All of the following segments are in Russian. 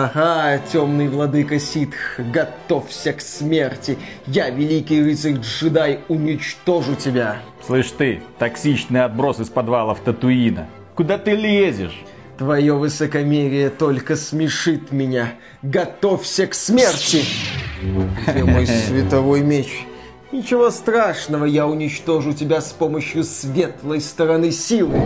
Ага, темный владыка ситх, готовься к смерти. Я, великий рыцарь-джедай, уничтожу тебя. Слышь ты, токсичный отброс из подвалов Татуина. Куда ты лезешь? Твое высокомерие только смешит меня. Готовься к смерти. Где мой световой меч? Ничего страшного, я уничтожу тебя с помощью светлой стороны силы.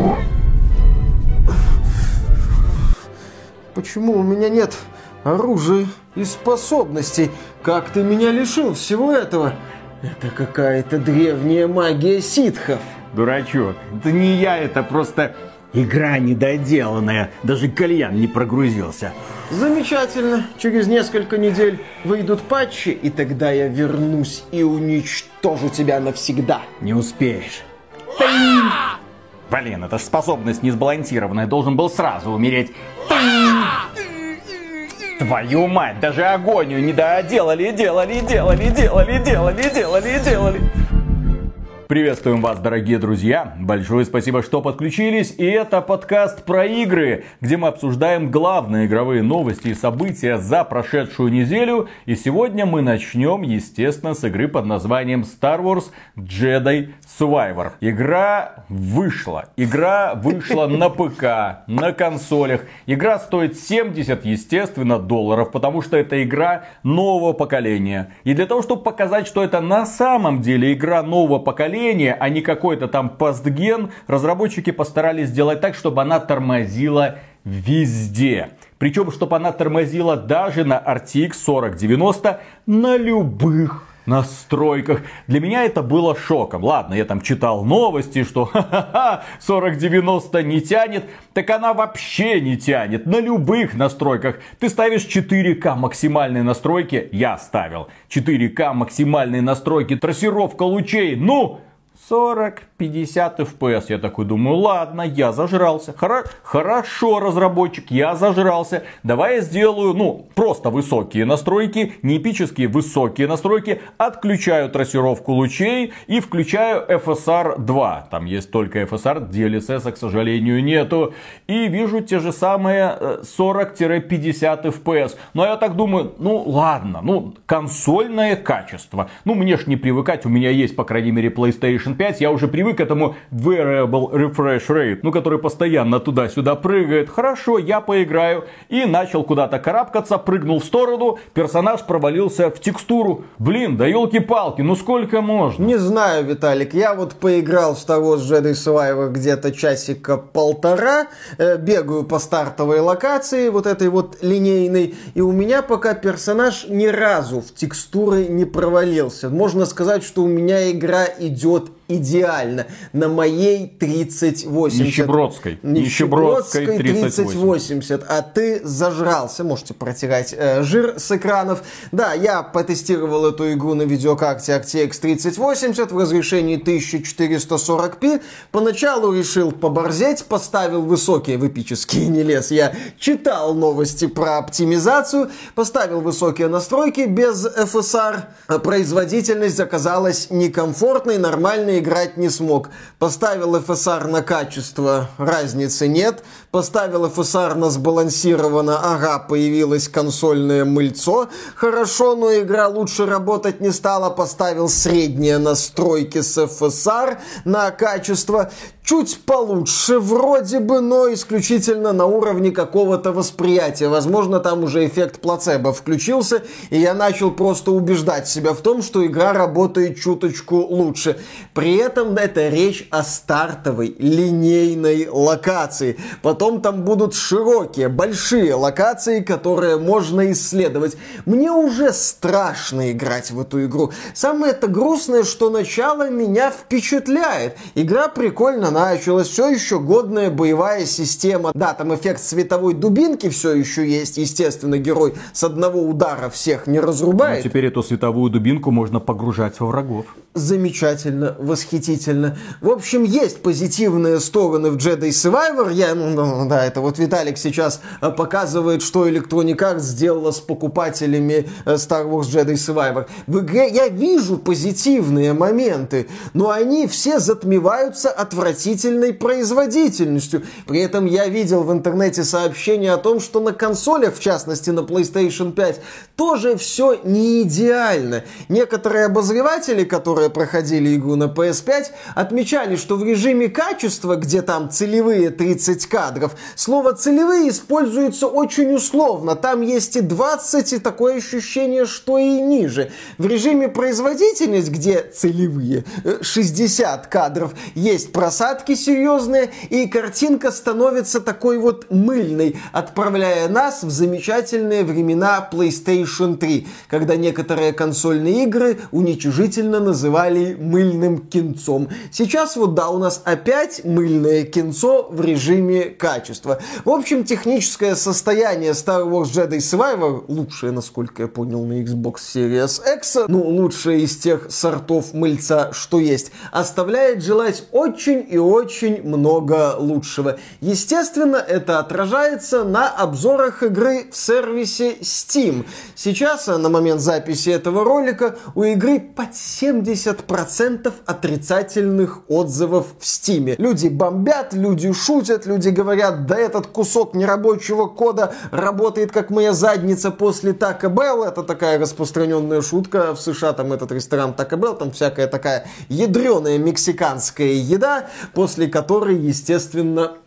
Почему у меня нет оружия и способностей? Как ты меня лишил всего этого? Это какая-то древняя магия ситхов. Дурачок, это не я, это просто игра недоделанная. Даже кальян не прогрузился. Замечательно. Через несколько недель выйдут патчи, и тогда я вернусь и уничтожу тебя навсегда. Не успеешь. Блин, это ж способность несбалансированная. Должен был сразу умереть. Твою мать, даже агонию не доделали, делали, делали, делали, делали, делали, делали. Приветствуем вас, дорогие друзья. Большое спасибо, что подключились. И это подкаст про игры, где мы обсуждаем главные игровые новости и события за прошедшую неделю. И сегодня мы начнем, естественно, с игры под названием Star Wars Jedi Survivor. Игра вышла. Игра вышла на ПК, на консолях. Игра стоит 70, естественно, долларов, потому что это игра нового поколения. И для того, чтобы показать, что это на самом деле игра нового поколения, поколения, а не какой-то там постген, разработчики постарались сделать так, чтобы она тормозила везде. Причем, чтобы она тормозила даже на RTX 4090 на любых настройках. Для меня это было шоком. Ладно, я там читал новости, что ха-ха-ха, 4090 не тянет. Так она вообще не тянет. На любых настройках. Ты ставишь 4К максимальные настройки. Я ставил. 4К максимальные настройки. Трассировка лучей. Ну, 40-50 FPS. Я такой думаю, ладно, я зажрался. Хоро- хорошо, разработчик, я зажрался. Давай я сделаю, ну, просто высокие настройки, не эпические, высокие настройки. Отключаю трассировку лучей и включаю FSR 2. Там есть только FSR, DLSS, к сожалению, нету. И вижу те же самые 40-50 FPS. Но я так думаю, ну ладно, ну консольное качество. Ну мне ж не привыкать, у меня есть, по крайней мере, PlayStation PlayStation 5 я уже привык к этому variable refresh rate, ну, который постоянно туда-сюда прыгает. Хорошо, я поиграю. И начал куда-то карабкаться, прыгнул в сторону, персонаж провалился в текстуру. Блин, да елки-палки, ну сколько можно? Не знаю, Виталик, я вот поиграл в того с Jedi Survivor где-то часика полтора, э, бегаю по стартовой локации, вот этой вот линейной, и у меня пока персонаж ни разу в текстуры не провалился. Можно сказать, что у меня игра идет идеально. На моей 3080. Нищебродской. Нищебродской 3080. А ты зажрался. Можете протирать э, жир с экранов. Да, я потестировал эту игру на видеокарте RTX 3080 в разрешении 1440p. Поначалу решил поборзеть, поставил высокие в эпические не лез. Я читал новости про оптимизацию, поставил высокие настройки без FSR. Производительность оказалась некомфортной, нормальной играть не смог. Поставил FSR на качество, разницы нет. Поставил FSR на сбалансированно, ага, появилось консольное мыльцо. Хорошо, но игра лучше работать не стала. Поставил средние настройки с FSR на качество чуть получше вроде бы, но исключительно на уровне какого-то восприятия. Возможно, там уже эффект плацебо включился, и я начал просто убеждать себя в том, что игра работает чуточку лучше. При этом это речь о стартовой линейной локации. Потом там будут широкие, большие локации, которые можно исследовать. Мне уже страшно играть в эту игру. Самое это грустное, что начало меня впечатляет. Игра прикольно началась, все еще годная боевая система. Да, там эффект световой дубинки все еще есть. Естественно, герой с одного удара всех не разрубает. Но теперь эту световую дубинку можно погружать во врагов. Замечательно, восхитительно. В общем, есть позитивные стороны в Jedi Survivor. Я, ну, ну да, это вот Виталик сейчас э, показывает, что Electronic Arts сделала с покупателями э, Star Wars Jedi Survivor. В игре я вижу позитивные моменты, но они все затмеваются отвратительными отвратительной производительностью. При этом я видел в интернете сообщение о том, что на консолях, в частности на PlayStation 5, тоже все не идеально. Некоторые обозреватели, которые проходили игру на PS5, отмечали, что в режиме качества, где там целевые 30 кадров, слово целевые используется очень условно. Там есть и 20, и такое ощущение, что и ниже. В режиме производительность, где целевые 60 э, кадров, есть просадки серьезные, и картинка становится такой вот мыльной, отправляя нас в замечательные времена PlayStation 3, когда некоторые консольные игры уничижительно называли мыльным кинцом. Сейчас вот да, у нас опять мыльное кинцо в режиме качества. В общем, техническое состояние Star Wars Jedi Survivor, лучшее, насколько я понял, на Xbox Series X, ну, лучшее из тех сортов мыльца, что есть, оставляет желать очень и очень много лучшего. Естественно, это отражается на обзорах игры в сервисе Steam. Сейчас, на момент записи этого ролика, у игры под 70% отрицательных отзывов в Steam. Люди бомбят, люди шутят, люди говорят, да этот кусок нерабочего кода работает как моя задница после Taco Bell. Это такая распространенная шутка в США, там этот ресторан Taco Bell, там всякая такая ядреная мексиканская еда, после которой, естественно,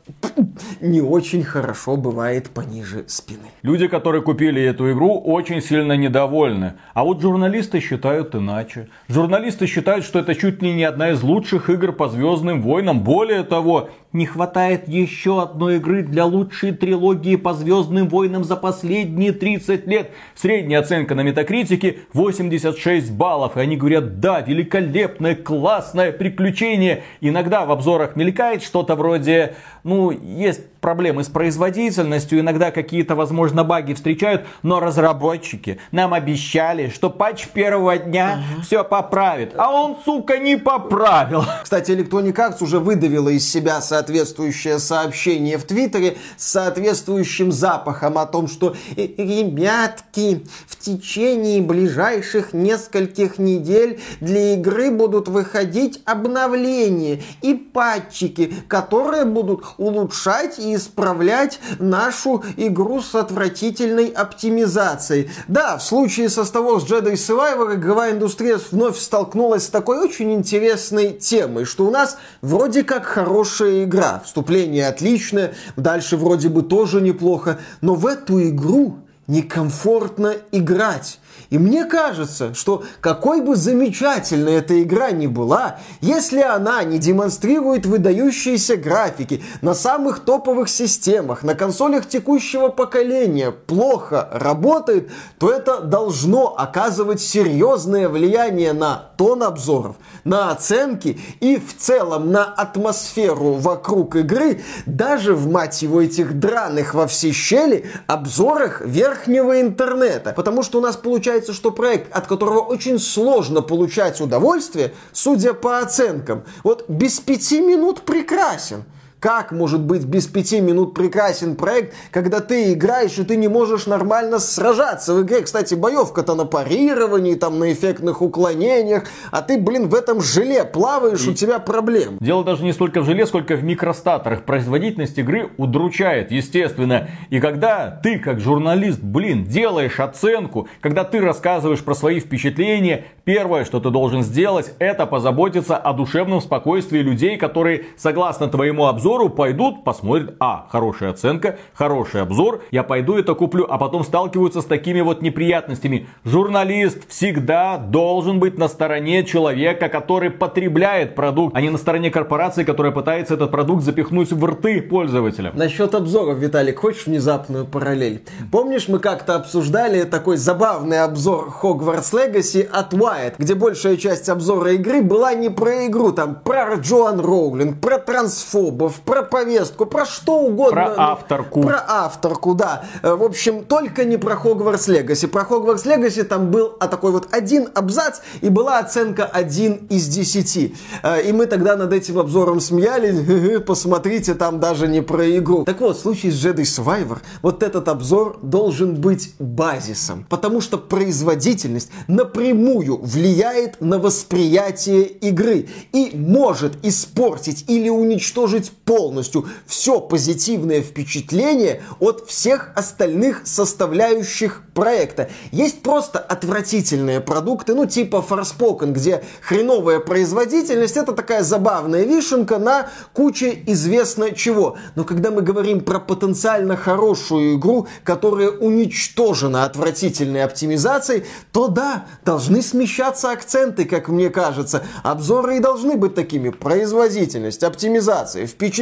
не очень хорошо бывает пониже спины. Люди, которые купили эту игру, очень сильно недовольны. А вот журналисты считают иначе. Журналисты считают, что это чуть ли не одна из лучших игр по Звездным войнам. Более того, не хватает еще одной игры для лучшей трилогии по Звездным войнам за последние 30 лет. Средняя оценка на метакритике 86 баллов. И они говорят, да, великолепное, классное приключение. Иногда в обзорах мелькает что-то вроде, ну, есть проблемы с производительностью, иногда какие-то, возможно, баги встречают, но разработчики нам обещали, что патч первого дня uh все поправит, а он, сука, не поправил. Кстати, Electronic Arts уже выдавила из себя соответствующее сообщение в Твиттере с соответствующим запахом о том, что ребятки, в течение ближайших нескольких недель для игры будут выходить обновления и патчики, которые будут улучшать и исправлять нашу игру с отвратительной оптимизацией. Да, в случае со Star Wars Jedi Survivor игровая индустрия вновь столкнулась с такой очень интересной темой, что у нас вроде как хорошая игра, вступление отличное, дальше вроде бы тоже неплохо, но в эту игру некомфортно играть. И мне кажется, что какой бы замечательной эта игра ни была, если она не демонстрирует выдающиеся графики на самых топовых системах, на консолях текущего поколения, плохо работает, то это должно оказывать серьезное влияние на тон обзоров, на оценки и в целом на атмосферу вокруг игры, даже в, мать его, этих драных во все щели обзорах верхнего интернета. Потому что у нас получается что проект, от которого очень сложно получать удовольствие, судя по оценкам, вот без пяти минут прекрасен. Как может быть без пяти минут прекрасен проект, когда ты играешь и ты не можешь нормально сражаться в игре? Кстати, боевка-то на парировании, там на эффектных уклонениях, а ты, блин, в этом желе плаваешь, и... у тебя проблем. Дело даже не столько в желе, сколько в микростаторах. Производительность игры удручает, естественно. И когда ты, как журналист, блин, делаешь оценку, когда ты рассказываешь про свои впечатления, первое, что ты должен сделать, это позаботиться о душевном спокойствии людей, которые, согласно твоему обзору, обзору пойдут, посмотрят, а, хорошая оценка, хороший обзор, я пойду это куплю, а потом сталкиваются с такими вот неприятностями. Журналист всегда должен быть на стороне человека, который потребляет продукт, а не на стороне корпорации, которая пытается этот продукт запихнуть в рты пользователя. Насчет обзоров, Виталик, хочешь внезапную параллель? Помнишь, мы как-то обсуждали такой забавный обзор Hogwarts Legacy от Wired, где большая часть обзора игры была не про игру, там про Джоан Роулинг, про трансфобов, про повестку, про что угодно. Про авторку. Про авторку, да. В общем, только не про Хогвартс Легаси. Про Хогвартс Легаси там был а такой вот один абзац, и была оценка 1 из 10. И мы тогда над этим обзором смеялись. Посмотрите, там даже не про игру. Так вот, в случае с Jedi Survivor, вот этот обзор должен быть базисом. Потому что производительность напрямую влияет на восприятие игры и может испортить или уничтожить полностью все позитивное впечатление от всех остальных составляющих проекта. Есть просто отвратительные продукты, ну типа Forspoken, где хреновая производительность, это такая забавная вишенка на куче известно чего. Но когда мы говорим про потенциально хорошую игру, которая уничтожена отвратительной оптимизацией, то да, должны смещаться акценты, как мне кажется. Обзоры и должны быть такими. Производительность, оптимизация, впечатление,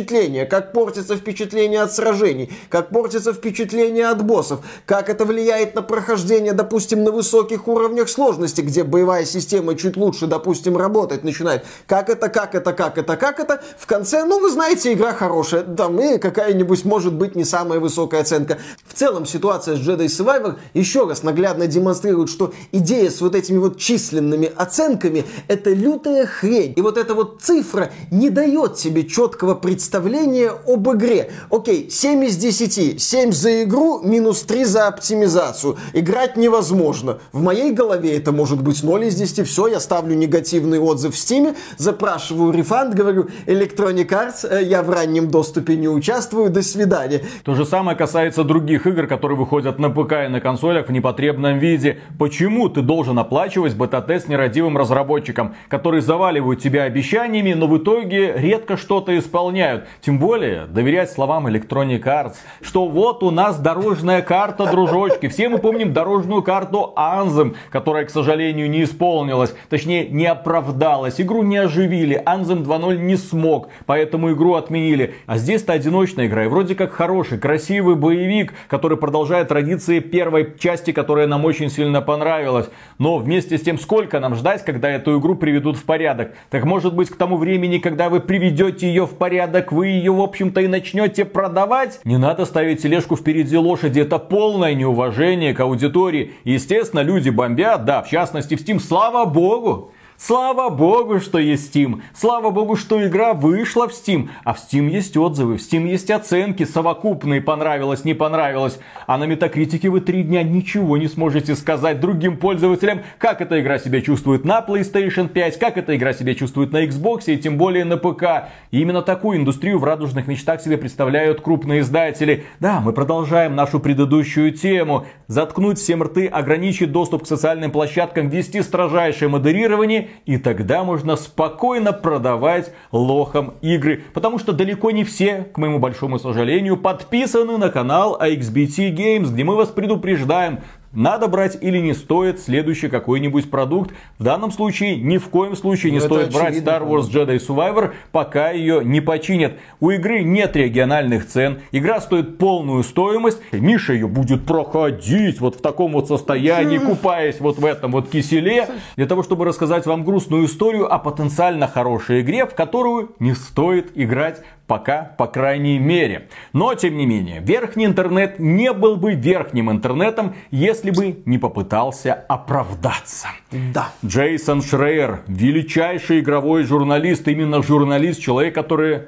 как портится впечатление от сражений, как портится впечатление от боссов, как это влияет на прохождение, допустим, на высоких уровнях сложности, где боевая система чуть лучше, допустим, работать начинает. Как это, как это, как это, как это. В конце, ну, вы знаете, игра хорошая. Там и какая-нибудь, может быть, не самая высокая оценка. В целом, ситуация с Jedi Survivor еще раз наглядно демонстрирует, что идея с вот этими вот численными оценками – это лютая хрень. И вот эта вот цифра не дает тебе четкого представления об игре. Окей, 7 из 10. 7 за игру, минус 3 за оптимизацию. Играть невозможно. В моей голове это может быть 0 из 10. Все, я ставлю негативный отзыв в Steam, запрашиваю рефанд, говорю, Electronic Arts, э, я в раннем доступе не участвую, до свидания. То же самое касается других игр, которые выходят на ПК и на консолях в непотребном виде. Почему ты должен оплачивать бета-тест нерадивым разработчикам, которые заваливают тебя обещаниями, но в итоге редко что-то исполняют? Тем более, доверять словам Electronic Arts, что вот у нас дорожная карта, дружочки. Все мы помним дорожную карту Anthem, которая, к сожалению, не исполнилась. Точнее, не оправдалась. Игру не оживили. Anthem 2.0 не смог, поэтому игру отменили. А здесь-то одиночная игра. И вроде как хороший, красивый боевик, который продолжает традиции первой части, которая нам очень сильно понравилась. Но вместе с тем, сколько нам ждать, когда эту игру приведут в порядок? Так может быть к тому времени, когда вы приведете ее в порядок, вы ее, в общем-то, и начнете продавать? Не надо ставить тележку впереди лошади. Это полное неуважение к аудитории. Естественно, люди бомбят, да, в частности в Steam, слава богу. Слава богу, что есть Steam. Слава богу, что игра вышла в Steam. А в Steam есть отзывы, в Steam есть оценки совокупные, понравилось, не понравилось. А на метакритике вы три дня ничего не сможете сказать другим пользователям, как эта игра себя чувствует на PlayStation 5, как эта игра себя чувствует на Xbox и тем более на ПК. И именно такую индустрию в радужных мечтах себе представляют крупные издатели. Да, мы продолжаем нашу предыдущую тему. Заткнуть всем рты, ограничить доступ к социальным площадкам, ввести строжайшее модерирование и тогда можно спокойно продавать лохам игры. Потому что далеко не все, к моему большому сожалению, подписаны на канал AXBT Games, где мы вас предупреждаем, надо брать или не стоит следующий какой-нибудь продукт. В данном случае ни в коем случае не ну, стоит брать Star Wars Jedi Survivor, пока ее не починят. У игры нет региональных цен, игра стоит полную стоимость. Миша ее будет проходить вот в таком вот состоянии, купаясь вот в этом вот киселе, для того, чтобы рассказать вам грустную историю о потенциально хорошей игре, в которую не стоит играть Пока, по крайней мере. Но, тем не менее, верхний интернет не был бы верхним интернетом, если бы не попытался оправдаться. Да. Джейсон Шрейер, величайший игровой журналист, именно журналист, человек, который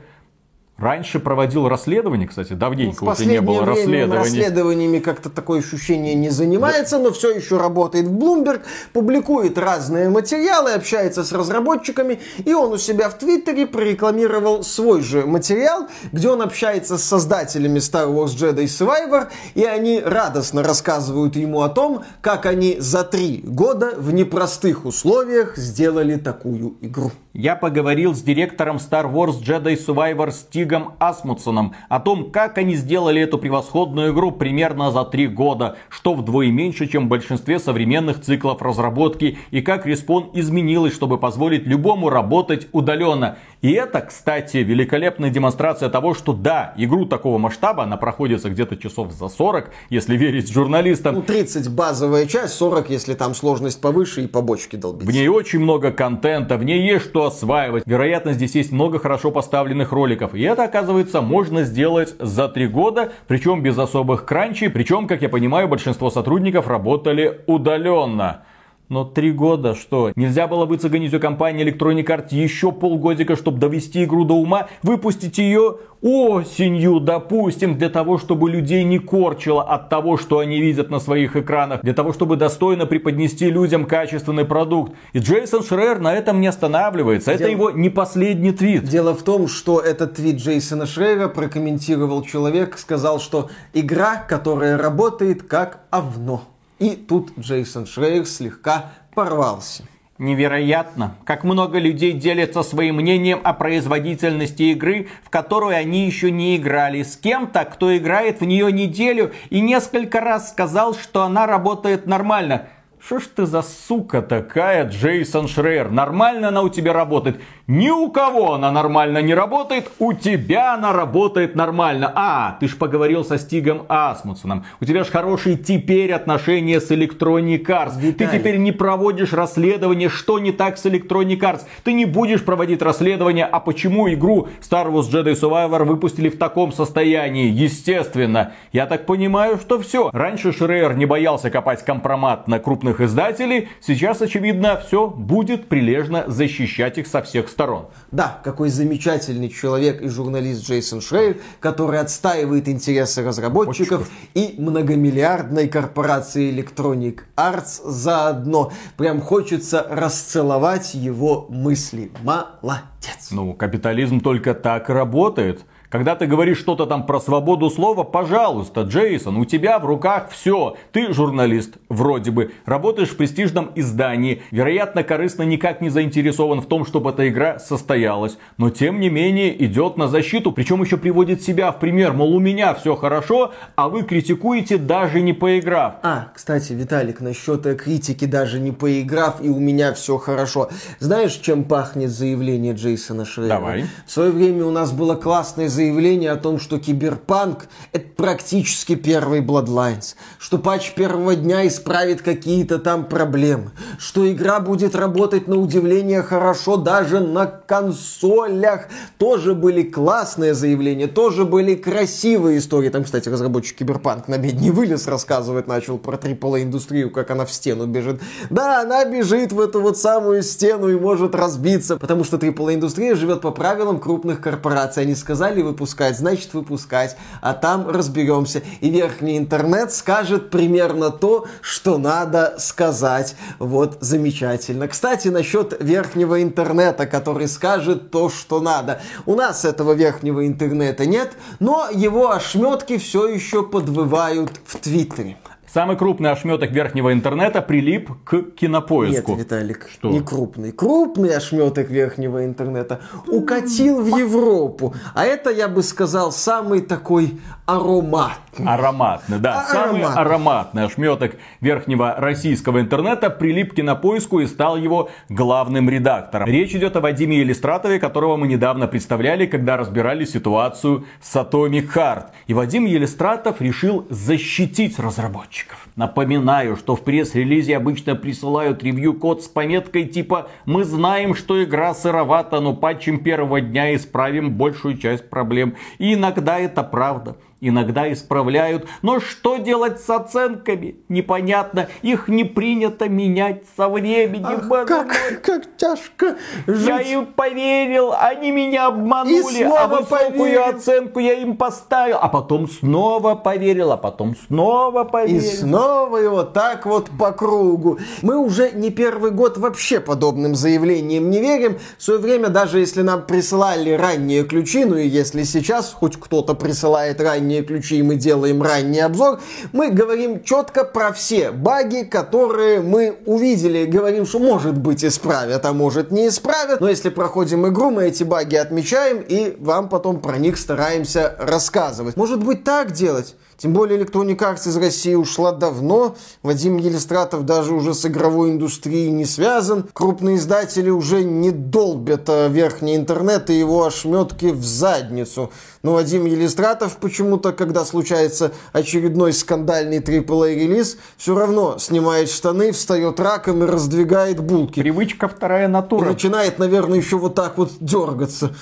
Раньше проводил расследование, кстати, давненько ну, уже не было расследований. расследованиями как-то такое ощущение не занимается, но все еще работает в Bloomberg, публикует разные материалы, общается с разработчиками, и он у себя в Твиттере прорекламировал свой же материал, где он общается с создателями Star Wars Jedi Survivor, и они радостно рассказывают ему о том, как они за три года в непростых условиях сделали такую игру. Я поговорил с директором Star Wars Jedi Survivor Steve Стигом Асмутсоном о том, как они сделали эту превосходную игру примерно за три года, что вдвое меньше, чем в большинстве современных циклов разработки, и как респон изменилась, чтобы позволить любому работать удаленно. И это, кстати, великолепная демонстрация того, что да, игру такого масштаба, она проходится где-то часов за 40, если верить журналистам. Ну, 30 базовая часть, 40, если там сложность повыше и побочки долбить. В ней очень много контента, в ней есть что осваивать. Вероятно, здесь есть много хорошо поставленных роликов. И это, оказывается, можно сделать за 3 года, причем без особых кранчей. Причем, как я понимаю, большинство сотрудников работали удаленно. Но три года что? Нельзя было выцегонить у компании Electronic Arts еще полгодика, чтобы довести игру до ума, выпустить ее осенью, допустим, для того, чтобы людей не корчило от того, что они видят на своих экранах, для того, чтобы достойно преподнести людям качественный продукт. И Джейсон Шрейер на этом не останавливается. Это его не последний твит. Дело в том, что этот твит Джейсона Шрейера прокомментировал человек, сказал, что игра, которая работает как овно. И тут Джейсон Шрейер слегка порвался. Невероятно, как много людей делятся своим мнением о производительности игры, в которую они еще не играли, с кем-то, кто играет в нее неделю и несколько раз сказал, что она работает нормально. Что ж ты за сука такая, Джейсон Шрейер? Нормально она у тебя работает? Ни у кого она нормально не работает, у тебя она работает нормально. А, ты ж поговорил со Стигом Асмутсоном. У тебя ж хорошие теперь отношения с Electronic Arts. Виталий. Ты теперь не проводишь расследование, что не так с Electronic Arts. Ты не будешь проводить расследование, а почему игру Star Wars Jedi Survivor выпустили в таком состоянии. Естественно. Я так понимаю, что все. Раньше Шрейер не боялся копать компромат на крупных издателей. Сейчас, очевидно, все будет прилежно защищать их со всех сторон. Да, какой замечательный человек и журналист Джейсон Шрейер, который отстаивает интересы разработчиков Очень и многомиллиардной корпорации Electronic Arts заодно. Прям хочется расцеловать его мысли. Молодец. Ну, капитализм только так работает. Когда ты говоришь что-то там про свободу слова, пожалуйста, Джейсон, у тебя в руках все. Ты журналист, вроде бы, работаешь в престижном издании, вероятно, корыстно никак не заинтересован в том, чтобы эта игра состоялась. Но тем не менее идет на защиту, причем еще приводит себя в пример, мол, у меня все хорошо, а вы критикуете даже не поиграв. А, кстати, Виталик, насчет критики даже не поиграв и у меня все хорошо. Знаешь, чем пахнет заявление Джейсона Шрейера? Давай. В свое время у нас было классное заявление о том, что киберпанк – это практически первый Bloodlines, что патч первого дня исправит какие-то там проблемы, что игра будет работать на удивление хорошо даже на консолях. Тоже были классные заявления, тоже были красивые истории. Там, кстати, разработчик Киберпанк на медне вылез, рассказывать начал про AAA индустрию, как она в стену бежит. Да, она бежит в эту вот самую стену и может разбиться, потому что AAA индустрия живет по правилам крупных корпораций. Они сказали, выпускать, значит выпускать, а там разберемся. И верхний интернет скажет примерно то, что надо сказать. Вот, замечательно. Кстати, насчет верхнего интернета, который скажет то, что надо. У нас этого верхнего интернета нет, но его ошметки все еще подвывают в Твиттере. Самый крупный ошметок верхнего интернета прилип к кинопоиску. Нет, Виталик, Что? не крупный. Крупный ошметок верхнего интернета укатил в Европу. А это, я бы сказал, самый такой ароматный. Ароматный, да. А- самый ароматный. ароматный ошметок верхнего российского интернета прилип к кинопоиску и стал его главным редактором. Речь идет о Вадиме Елистратове, которого мы недавно представляли, когда разбирали ситуацию с Atomic Heart. И Вадим Елистратов решил защитить разработчиков разработчиков. Напоминаю, что в пресс-релизе обычно присылают ревью-код с пометкой типа «Мы знаем, что игра сыровата, но патчем первого дня исправим большую часть проблем». И иногда это правда иногда исправляют. Но что делать с оценками? Непонятно. Их не принято менять со временем. Ах, как, как тяжко жить. Я им поверил, они меня обманули. а высокую поверил. оценку я им поставил. А потом снова поверил, а потом снова поверил. И снова вот так вот по кругу. Мы уже не первый год вообще подобным заявлениям не верим. В свое время, даже если нам присылали ранние ключи, ну и если сейчас хоть кто-то присылает ранние ранние ключи, и мы делаем ранний обзор, мы говорим четко про все баги, которые мы увидели. Говорим, что может быть исправят, а может не исправят. Но если проходим игру, мы эти баги отмечаем и вам потом про них стараемся рассказывать. Может быть так делать? Тем более Electronic Arts из России ушла давно. Вадим Елистратов даже уже с игровой индустрией не связан. Крупные издатели уже не долбят а, верхний интернет и его ошметки в задницу. Но Вадим Елистратов почему-то, когда случается очередной скандальный AAA релиз, все равно снимает штаны, встает раком и раздвигает булки. Привычка вторая натура. И начинает, наверное, еще вот так вот дергаться.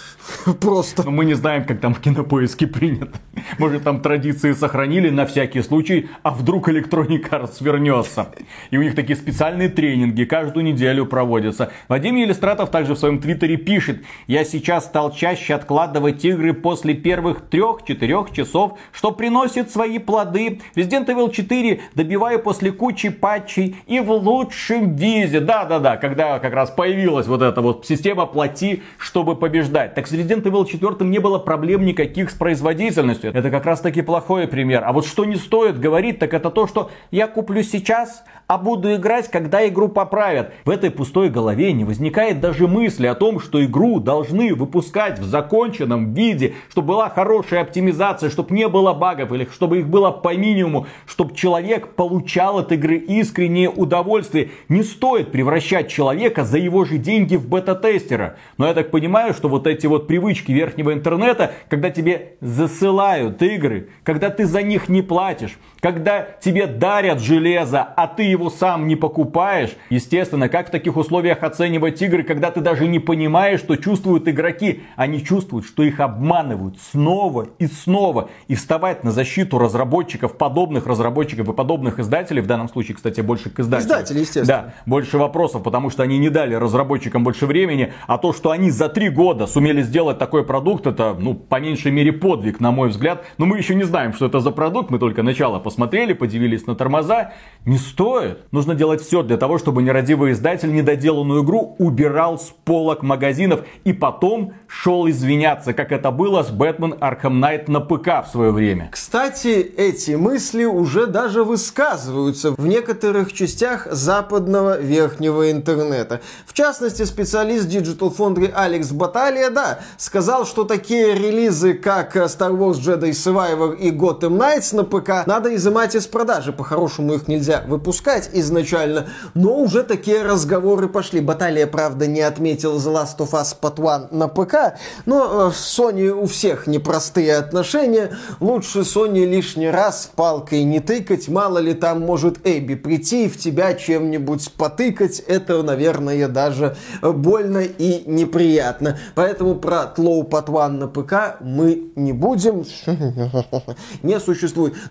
Просто. Но мы не знаем, как там в кинопоиске принято. Может, там традиции сохранили на всякий случай, а вдруг Electronic Arts вернется. И у них такие специальные тренинги каждую неделю проводятся. Вадим Елистратов также в своем твиттере пишет, я сейчас стал чаще откладывать игры после первых трех-четырех часов, что приносит свои плоды. Resident Evil 4 добиваю после кучи патчей и в лучшем виде. Да-да-да, когда как раз появилась вот эта вот система плати, чтобы побеждать. Так с Resident Evil 4 не было проблем никаких с производительностью. Это как раз таки плохой пример. А вот что не стоит говорить, так это то, что я куплю сейчас, а буду играть, когда игру поправят. В этой пустой голове не возникает даже мысли о том, что игру должны выпускать в законченном виде, чтобы была хорошая оптимизация, чтобы не было багов или чтобы их было по минимуму, чтобы человек получал от игры искреннее удовольствие. Не стоит превращать человека за его же деньги в бета-тестера. Но я так понимаю, что вот эти вот привычки верхнего интернета, когда тебе засылают игры, когда ты за них не платишь, когда тебе дарят железо, а ты его сам не покупаешь, естественно, как в таких условиях оценивать игры, когда ты даже не понимаешь, что чувствуют игроки. Они чувствуют, что их обманывают снова и снова. И вставать на защиту разработчиков, подобных разработчиков и подобных издателей, в данном случае, кстати, больше к издателям. Издатели, естественно. Да, больше вопросов, потому что они не дали разработчикам больше времени, а то, что они за три года сумели сделать такой продукт, это, ну, по меньшей мере подвиг, на мой взгляд. Но мы еще не знаем, что это за продукт, мы только начало посмотрели подивились на тормоза. Не стоит. Нужно делать все для того, чтобы нерадивый издатель недоделанную игру убирал с полок магазинов и потом шел извиняться, как это было с Бэтмен Arkham Knight на ПК в свое время. Кстати, эти мысли уже даже высказываются в некоторых частях западного верхнего интернета. В частности, специалист Digital Foundry Алекс Баталия, да, сказал, что такие релизы, как Star Wars Jedi Survivor и Gotham Knights на ПК, надо изымать из продажи. По-хорошему их нельзя выпускать изначально, но уже такие разговоры пошли. Баталия, правда, не отметил The Last of Us Part One на ПК, но в э, Sony у всех непростые отношения. Лучше Sony лишний раз палкой не тыкать, мало ли там может Эбби прийти и в тебя чем-нибудь потыкать. Это, наверное, даже больно и неприятно. Поэтому про Тлоу One на ПК мы не будем. Не существует.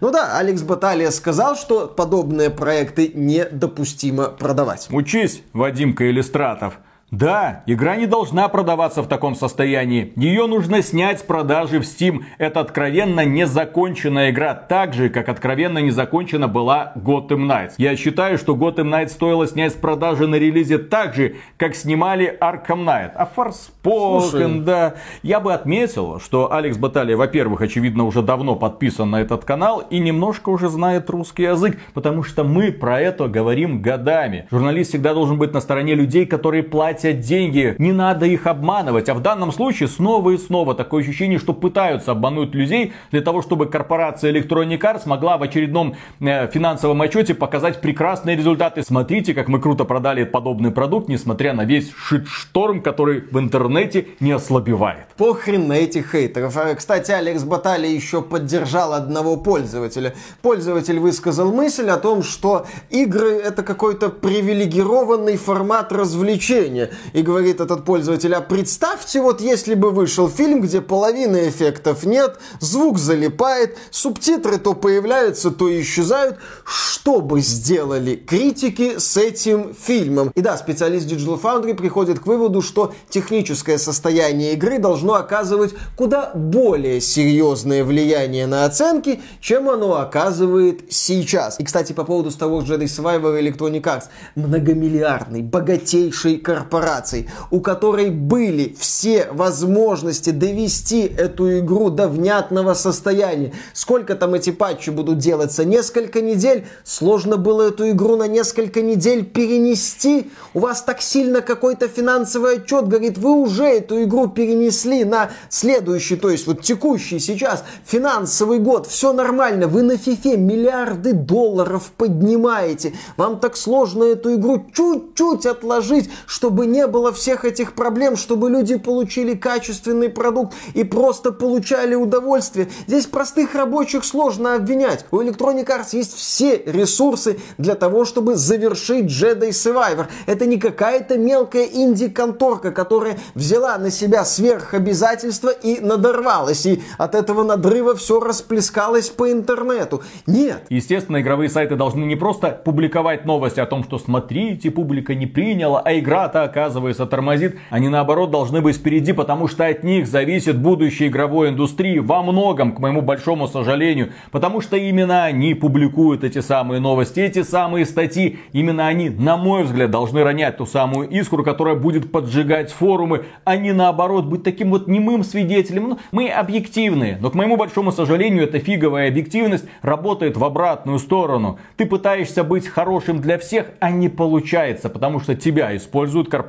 Ну да, Алекс Баталия сказал, что подобные проекты недопустимо продавать. Учись, Вадимка Иллюстратов. Да, игра не должна продаваться в таком состоянии. Ее нужно снять с продажи в Steam. Это откровенно незаконченная игра, так же, как откровенно незакончена была Gotham Knights. Я считаю, что Gotham Knights стоило снять с продажи на релизе так же, как снимали Arkham Knight. А Forspoken, да. Я бы отметил, что Алекс Баталия, во-первых, очевидно, уже давно подписан на этот канал и немножко уже знает русский язык, потому что мы про это говорим годами. Журналист всегда должен быть на стороне людей, которые платят платят деньги, не надо их обманывать. А в данном случае снова и снова такое ощущение, что пытаются обмануть людей для того, чтобы корпорация Electronic Arts смогла в очередном э, финансовом отчете показать прекрасные результаты. Смотрите, как мы круто продали подобный продукт, несмотря на весь шит-шторм, который в интернете не ослабевает. Похрен на этих хейтеров. А, кстати, Алекс Батали еще поддержал одного пользователя. Пользователь высказал мысль о том, что игры это какой-то привилегированный формат развлечения. И говорит этот пользователь, а представьте, вот если бы вышел фильм, где половины эффектов нет, звук залипает, субтитры то появляются, то исчезают, что бы сделали критики с этим фильмом? И да, специалист Digital Foundry приходит к выводу, что техническое состояние игры должно оказывать куда более серьезное влияние на оценки, чем оно оказывает сейчас. И, кстати, по поводу Star Wars Jedi Survivor Electronic Arts. Многомиллиардный, богатейший корпорации корпорацией, у которой были все возможности довести эту игру до внятного состояния. Сколько там эти патчи будут делаться? Несколько недель? Сложно было эту игру на несколько недель перенести? У вас так сильно какой-то финансовый отчет говорит, вы уже эту игру перенесли на следующий, то есть вот текущий сейчас финансовый год, все нормально, вы на фифе миллиарды долларов поднимаете, вам так сложно эту игру чуть-чуть отложить, чтобы не было всех этих проблем, чтобы люди получили качественный продукт и просто получали удовольствие. Здесь простых рабочих сложно обвинять. У Electronic Arts есть все ресурсы для того, чтобы завершить Jedi Survivor. Это не какая-то мелкая инди-конторка, которая взяла на себя сверхобязательства и надорвалась. И от этого надрыва все расплескалось по интернету. Нет. Естественно, игровые сайты должны не просто публиковать новости о том, что смотрите, публика не приняла, а игра-то, оказывается, тормозит. Они, наоборот, должны быть впереди, потому что от них зависит будущее игровой индустрии во многом, к моему большому сожалению. Потому что именно они публикуют эти самые новости, эти самые статьи. Именно они, на мой взгляд, должны ронять ту самую искру, которая будет поджигать форумы, а не наоборот быть таким вот немым свидетелем. Ну, мы объективные, но к моему большому сожалению, эта фиговая объективность работает в обратную сторону. Ты пытаешься быть хорошим для всех, а не получается, потому что тебя используют корпорации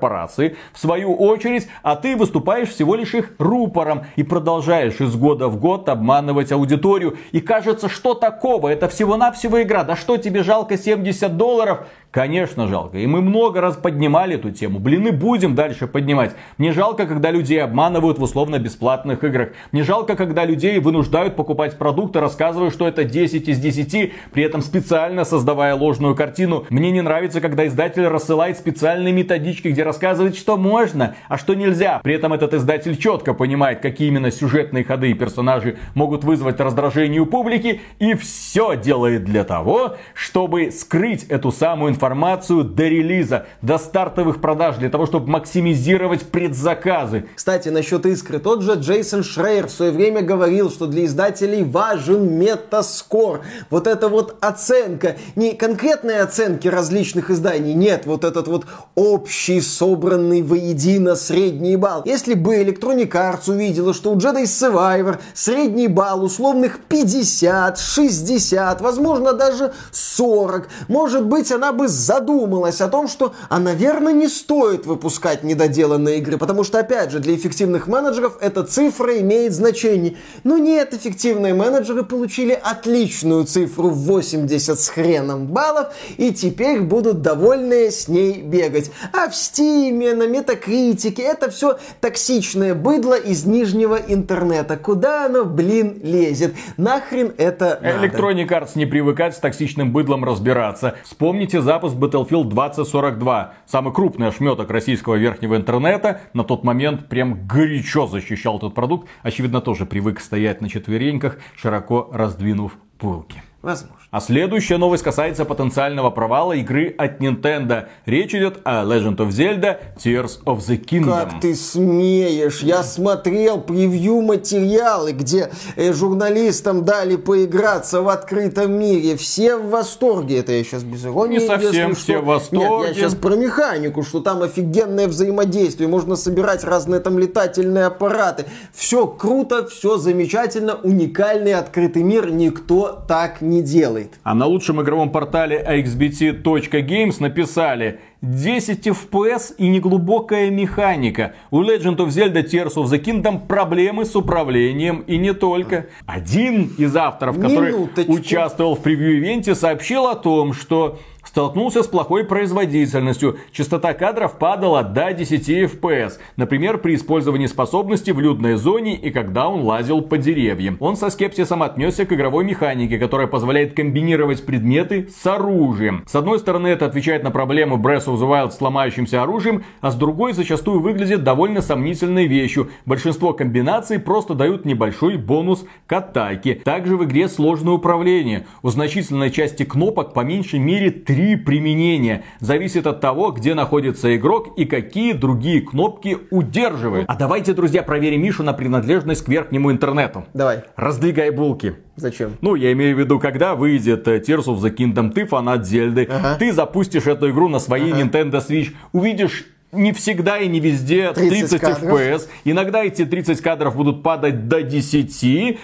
в свою очередь, а ты выступаешь всего лишь их рупором и продолжаешь из года в год обманывать аудиторию. И кажется, что такого? Это всего-навсего игра. Да что тебе жалко 70 долларов? Конечно, жалко. И мы много раз поднимали эту тему. Блин, и будем дальше поднимать. Мне жалко, когда людей обманывают в условно-бесплатных играх. Мне жалко, когда людей вынуждают покупать продукты, рассказывая, что это 10 из 10, при этом специально создавая ложную картину. Мне не нравится, когда издатель рассылает специальные методички, где рассказывает, что можно, а что нельзя. При этом этот издатель четко понимает, какие именно сюжетные ходы и персонажи могут вызвать раздражение у публики, и все делает для того, чтобы скрыть эту самую информацию информацию до релиза, до стартовых продаж, для того, чтобы максимизировать предзаказы. Кстати, насчет искры. Тот же Джейсон Шрейер в свое время говорил, что для издателей важен метаскор. Вот эта вот оценка. Не конкретные оценки различных изданий, нет, вот этот вот общий, собранный воедино средний балл. Если бы Electronic Arts увидела, что у Jedi Survivor средний балл условных 50, 60, возможно даже 40, может быть она бы задумалась о том, что, а, наверное, не стоит выпускать недоделанные игры, потому что, опять же, для эффективных менеджеров эта цифра имеет значение. Но нет, эффективные менеджеры получили отличную цифру в 80 с хреном баллов, и теперь будут довольны с ней бегать. А в Стиме, на Метакритике, это все токсичное быдло из нижнего интернета. Куда оно, блин, лезет? Нахрен это надо? Electronic Arts не привыкать с токсичным быдлом разбираться. Вспомните запуск запуск Battlefield 2042. Самый крупный ошметок российского верхнего интернета на тот момент прям горячо защищал этот продукт. Очевидно, тоже привык стоять на четвереньках, широко раздвинув пулки. Возможно. А следующая новость касается потенциального провала игры от Nintendo. Речь идет о Legend of Zelda Tears of the Kingdom. Как ты смеешь? Я смотрел превью материалы, где э, журналистам дали поиграться в открытом мире. Все в восторге. Это я сейчас без иронии. Не совсем все в восторге. Нет, я сейчас про механику, что там офигенное взаимодействие. Можно собирать разные там летательные аппараты. Все круто, все замечательно, уникальный открытый мир. Никто так не не делает. А на лучшем игровом портале axbt.games написали 10 FPS и неглубокая механика. У Legend of Zelda Tears of the Kingdom проблемы с управлением и не только. Один из авторов, который Минуточку. участвовал в превью-ивенте, сообщил о том, что столкнулся с плохой производительностью. Частота кадров падала до 10 FPS. Например, при использовании способности в людной зоне и когда он лазил по деревьям. Он со скепсисом отнесся к игровой механике, которая позволяет комбинировать предметы с оружием. С одной стороны, это отвечает на проблему Breath of the Wild с ломающимся оружием, а с другой зачастую выглядит довольно сомнительной вещью. Большинство комбинаций просто дают небольшой бонус к атаке. Также в игре сложное управление. У значительной части кнопок по меньшей мере 3 три применения. Зависит от того, где находится игрок и какие другие кнопки удерживает. А давайте, друзья, проверим Мишу на принадлежность к верхнему интернету. Давай. Раздвигай булки. Зачем? Ну, я имею в виду, когда выйдет э, Tears of the Kingdom, ты фанат Зельды, ага. ты запустишь эту игру на своей ага. Nintendo Switch, увидишь не всегда и не везде 30, 30 FPS. Иногда эти 30 кадров будут падать до 10.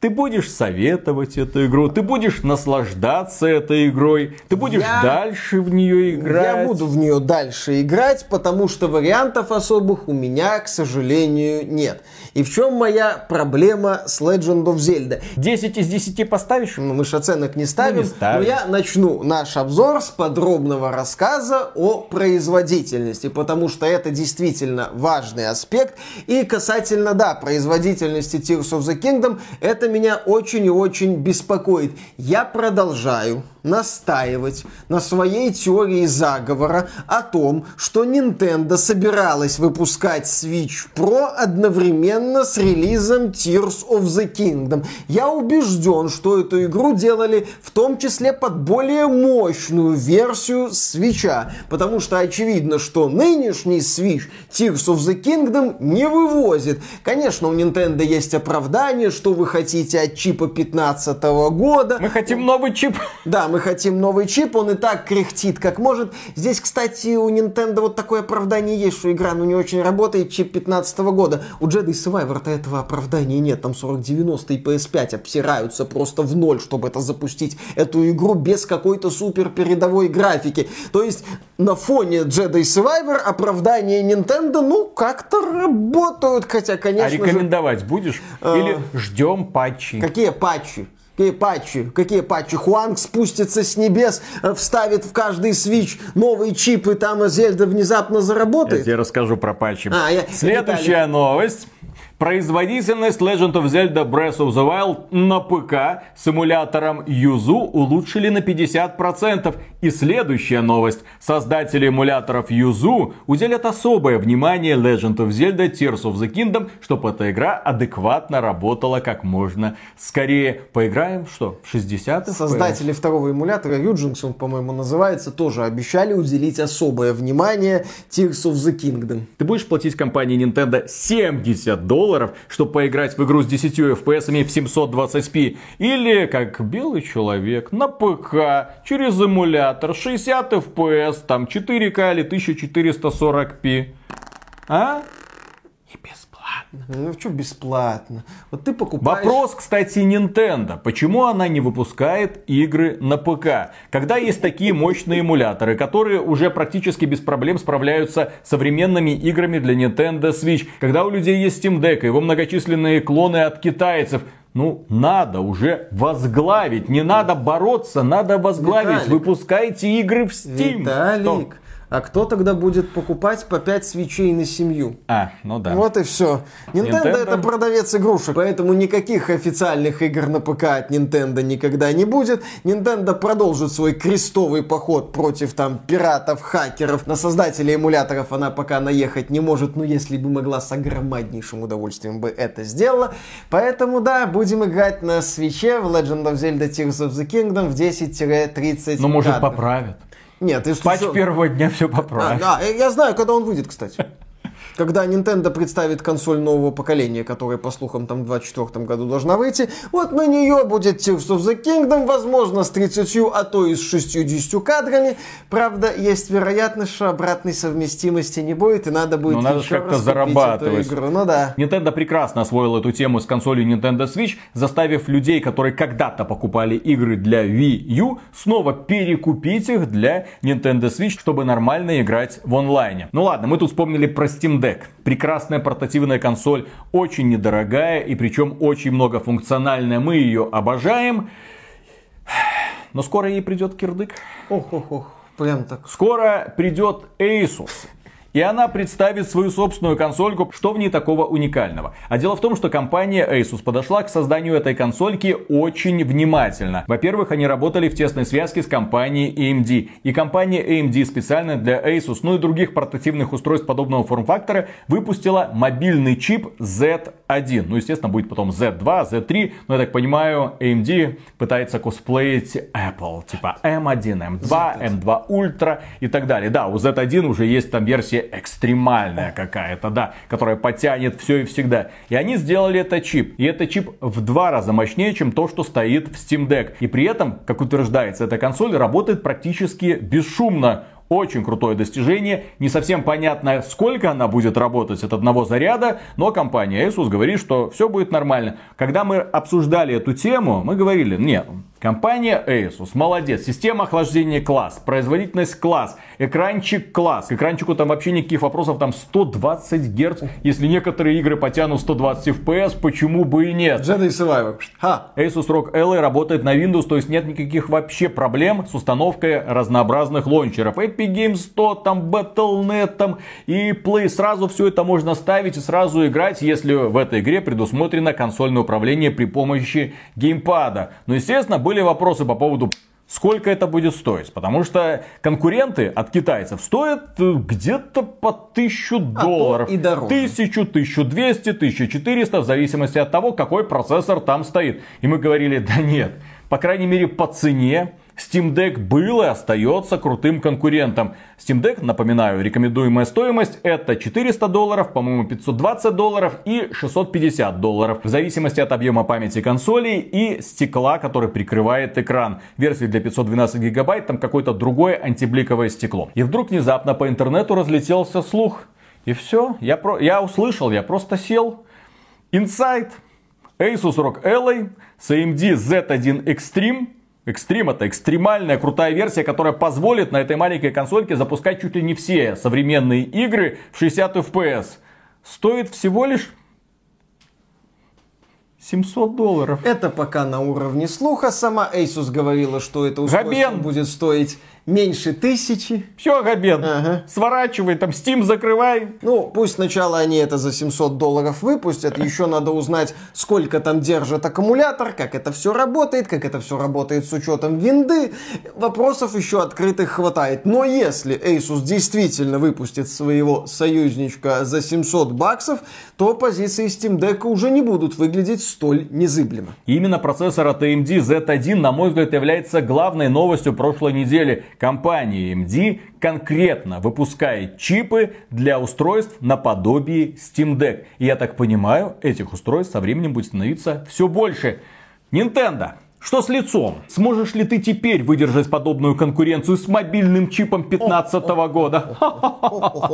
Ты будешь советовать эту игру, ты будешь наслаждаться этой игрой, ты будешь я... дальше в нее играть. Я буду в нее дальше играть, потому что вариантов особых у меня, к сожалению, нет. И в чем моя проблема с Legend of Zelda? 10 из 10 поставишь? Ну, мы же оценок не ставим. Ну, не ставим. Но я начну наш обзор с подробного рассказа о производительности, потому что это действительно важный аспект. И касательно, да, производительности Tears of the Kingdom, это меня очень и очень беспокоит. Я продолжаю настаивать на своей теории заговора о том, что Nintendo собиралась выпускать Switch Pro одновременно с релизом Tears of the Kingdom. Я убежден, что эту игру делали в том числе под более мощную версию Switch, потому что очевидно, что нынешний Switch Tears of the Kingdom не вывозит. Конечно, у Nintendo есть оправдание, что вы хотите от чипа 15 года. Мы хотим новый чип. Да, мы хотим новый чип, он и так кряхтит как может. Здесь, кстати, у Nintendo вот такое оправдание есть, что игра ну не очень работает, чип 15 года. У Jedi Survivor-то этого оправдания нет, там 4090 и PS5 обсираются просто в ноль, чтобы это запустить эту игру без какой-то супер передовой графики. То есть на фоне Jedi Survivor оправдания Nintendo, ну, как-то работают, хотя, конечно А рекомендовать же... будешь? Э, Или ждем патчи? Какие патчи? Какие патчи? Какие патчи? Хуанг спустится с небес, э, вставит в каждый свич новый чип, и там Зельда внезапно заработает? Я тебе расскажу про патчи. А, я... Следующая Виталий. новость. Производительность Legend of Zelda Breath of the Wild на ПК с эмулятором Yuzu улучшили на 50%. И следующая новость. Создатели эмуляторов Yuzu уделят особое внимание Legend of Zelda Tears of the Kingdom, чтобы эта игра адекватно работала как можно скорее. Поиграем что, в 60 FPS? Создатели второго эмулятора, Юджинс он, по-моему, называется, тоже обещали уделить особое внимание Tears of the Kingdom. Ты будешь платить компании Nintendo 70 долларов долларов, чтобы поиграть в игру с 10 FPS в 720p. Или, как белый человек, на ПК, через эмулятор, 60 FPS, там 4К или 1440p. А? Ну что бесплатно? Вот ты покупаешь... Вопрос, кстати, Nintendo. Почему она не выпускает игры на ПК? Когда есть такие мощные эмуляторы, которые уже практически без проблем справляются с современными играми для Nintendo Switch. Когда у людей есть Steam Deck, его многочисленные клоны от китайцев. Ну, надо уже возглавить. Не надо бороться, надо возглавить. Виталик, Выпускайте игры в Steam. Виталик, Что? А кто тогда будет покупать по 5 свечей на семью? А, ну да. Вот и все. Nintendo, Nintendo это продавец игрушек, поэтому никаких официальных игр на ПК от Nintendo никогда не будет. Nintendo продолжит свой крестовый поход против там пиратов, хакеров. На создателей эмуляторов она пока наехать не может, но если бы могла с огромнейшим удовольствием бы это сделала. Поэтому да, будем играть на свече в Legend of Zelda Tears of the Kingdom в 10-30 Ну, может, поправят. Нет, если Патч что... первого дня все поправит. А, да, я знаю, когда он выйдет, кстати когда Nintendo представит консоль нового поколения, которая, по слухам, там в 2024 году должна выйти, вот на нее будет Tears of the Kingdom, возможно, с 30, а то и с 60 кадрами. Правда, есть вероятность, что обратной совместимости не будет, и надо будет Но надо как-то зарабатывать. Эту игру. Ну да. Nintendo прекрасно освоил эту тему с консолью Nintendo Switch, заставив людей, которые когда-то покупали игры для Wii U, снова перекупить их для Nintendo Switch, чтобы нормально играть в онлайне. Ну ладно, мы тут вспомнили про Steam Deck. Прекрасная портативная консоль, очень недорогая и причем очень многофункциональная. Мы ее обожаем. Но скоро ей придет кирдык. Ох, ох, ох. Прям так. Скоро придет Asus. И она представит свою собственную консольку. Что в ней такого уникального? А дело в том, что компания Asus подошла к созданию этой консольки очень внимательно. Во-первых, они работали в тесной связке с компанией AMD. И компания AMD специально для Asus, ну и других портативных устройств подобного форм-фактора выпустила мобильный чип Z1. Ну, естественно, будет потом Z2, Z3. Но, я так понимаю, AMD пытается косплеить Apple. Типа M1, M2, M2 Ultra и так далее. Да, у Z1 уже есть там версия экстремальная какая-то, да, которая потянет все и всегда. И они сделали этот чип. И этот чип в два раза мощнее, чем то, что стоит в Steam Deck. И при этом, как утверждается, эта консоль работает практически бесшумно. Очень крутое достижение. Не совсем понятно, сколько она будет работать от одного заряда, но компания Asus говорит, что все будет нормально. Когда мы обсуждали эту тему, мы говорили, нет, Компания Asus, молодец. Система охлаждения класс, производительность класс, экранчик класс. К экранчику там вообще никаких вопросов, там 120 Гц. Если некоторые игры потянут 120 FPS, почему бы и нет? Jedi Survivor. Ха. Asus ROG Ally работает на Windows, то есть нет никаких вообще проблем с установкой разнообразных лончеров. Epic Games 100, там Battle.net, там и Play. Сразу все это можно ставить и сразу играть, если в этой игре предусмотрено консольное управление при помощи геймпада. Но, естественно, были вопросы по поводу сколько это будет стоить. Потому что конкуренты от китайцев стоят э, где-то по 1000 долларов. А и дороже. 1000, 1200, 1400, в зависимости от того, какой процессор там стоит. И мы говорили, да нет, по крайней мере по цене Steam Deck был и остается крутым конкурентом. Steam Deck, напоминаю, рекомендуемая стоимость это 400 долларов, по-моему 520 долларов и 650 долларов. В зависимости от объема памяти консоли и стекла, который прикрывает экран. Версии для 512 гигабайт, там какое-то другое антибликовое стекло. И вдруг внезапно по интернету разлетелся слух. И все, я, про... я услышал, я просто сел. Insight. Asus ROG Ally с AMD Z1 Extreme Экстрим это экстремальная крутая версия, которая позволит на этой маленькой консольке запускать чуть ли не все современные игры в 60 FPS. Стоит всего лишь 700 долларов. Это пока на уровне слуха. Сама Asus говорила, что это устройство Габен. будет стоить меньше тысячи. Все, Габен, ага. сворачивай, там Steam закрывай. Ну, пусть сначала они это за 700 долларов выпустят, еще надо узнать, сколько там держит аккумулятор, как это все работает, как это все работает с учетом винды. Вопросов еще открытых хватает. Но если Asus действительно выпустит своего союзничка за 700 баксов, то позиции Steam Deck уже не будут выглядеть столь незыблемо. Именно процессор от AMD Z1, на мой взгляд, является главной новостью прошлой недели компания AMD конкретно выпускает чипы для устройств наподобие Steam Deck. И я так понимаю, этих устройств со временем будет становиться все больше. Nintendo что с лицом? Сможешь ли ты теперь выдержать подобную конкуренцию с мобильным чипом 15 года?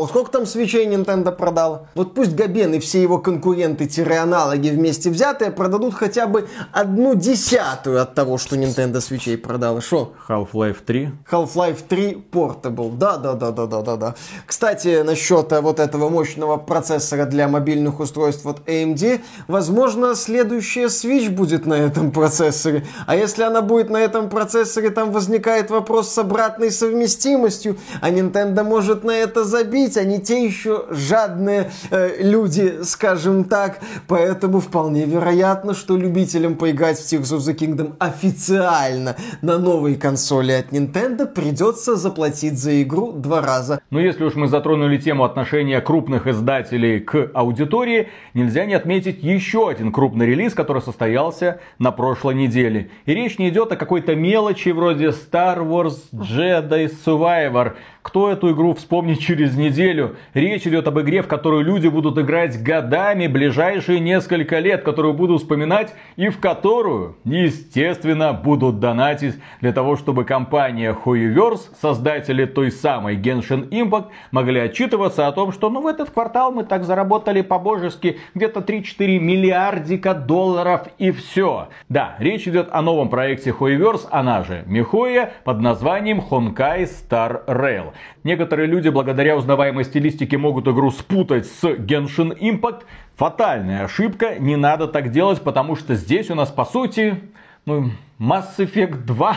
Сколько там свечей Nintendo продала? Вот пусть Габен и все его конкуренты-аналоги вместе взятые продадут хотя бы одну десятую от того, что Nintendo свечей продала. Что? Half-Life 3. Half-Life 3 Portable. Да, да, да, да, да, да, да. Кстати, насчет вот этого мощного процессора для мобильных устройств от AMD, возможно, следующая Switch будет на этом процессоре. А если она будет на этом процессоре, там возникает вопрос с обратной совместимостью, а Nintendo может на это забить, они те еще жадные э, люди, скажем так. Поэтому вполне вероятно, что любителям поиграть в Tears of the Kingdom официально на новой консоли от Nintendo придется заплатить за игру два раза. Но если уж мы затронули тему отношения крупных издателей к аудитории, нельзя не отметить еще один крупный релиз, который состоялся на прошлой неделе. И речь не идет о какой-то мелочи вроде Star Wars Jedi Survivor, кто эту игру вспомнит через неделю? Речь идет об игре, в которую люди будут играть годами, ближайшие несколько лет, которую будут вспоминать и в которую, естественно, будут донатить для того, чтобы компания Hoyoverse, создатели той самой Genshin Impact, могли отчитываться о том, что ну в этот квартал мы так заработали по-божески где-то 3-4 миллиардика долларов и все. Да, речь идет о новом проекте Hoyoverse, она же Михоя, под названием Honkai Star Rail. Некоторые люди благодаря узнаваемой стилистике могут игру спутать с Genshin Impact. Фатальная ошибка, не надо так делать, потому что здесь у нас по сути ну, Mass Effect 2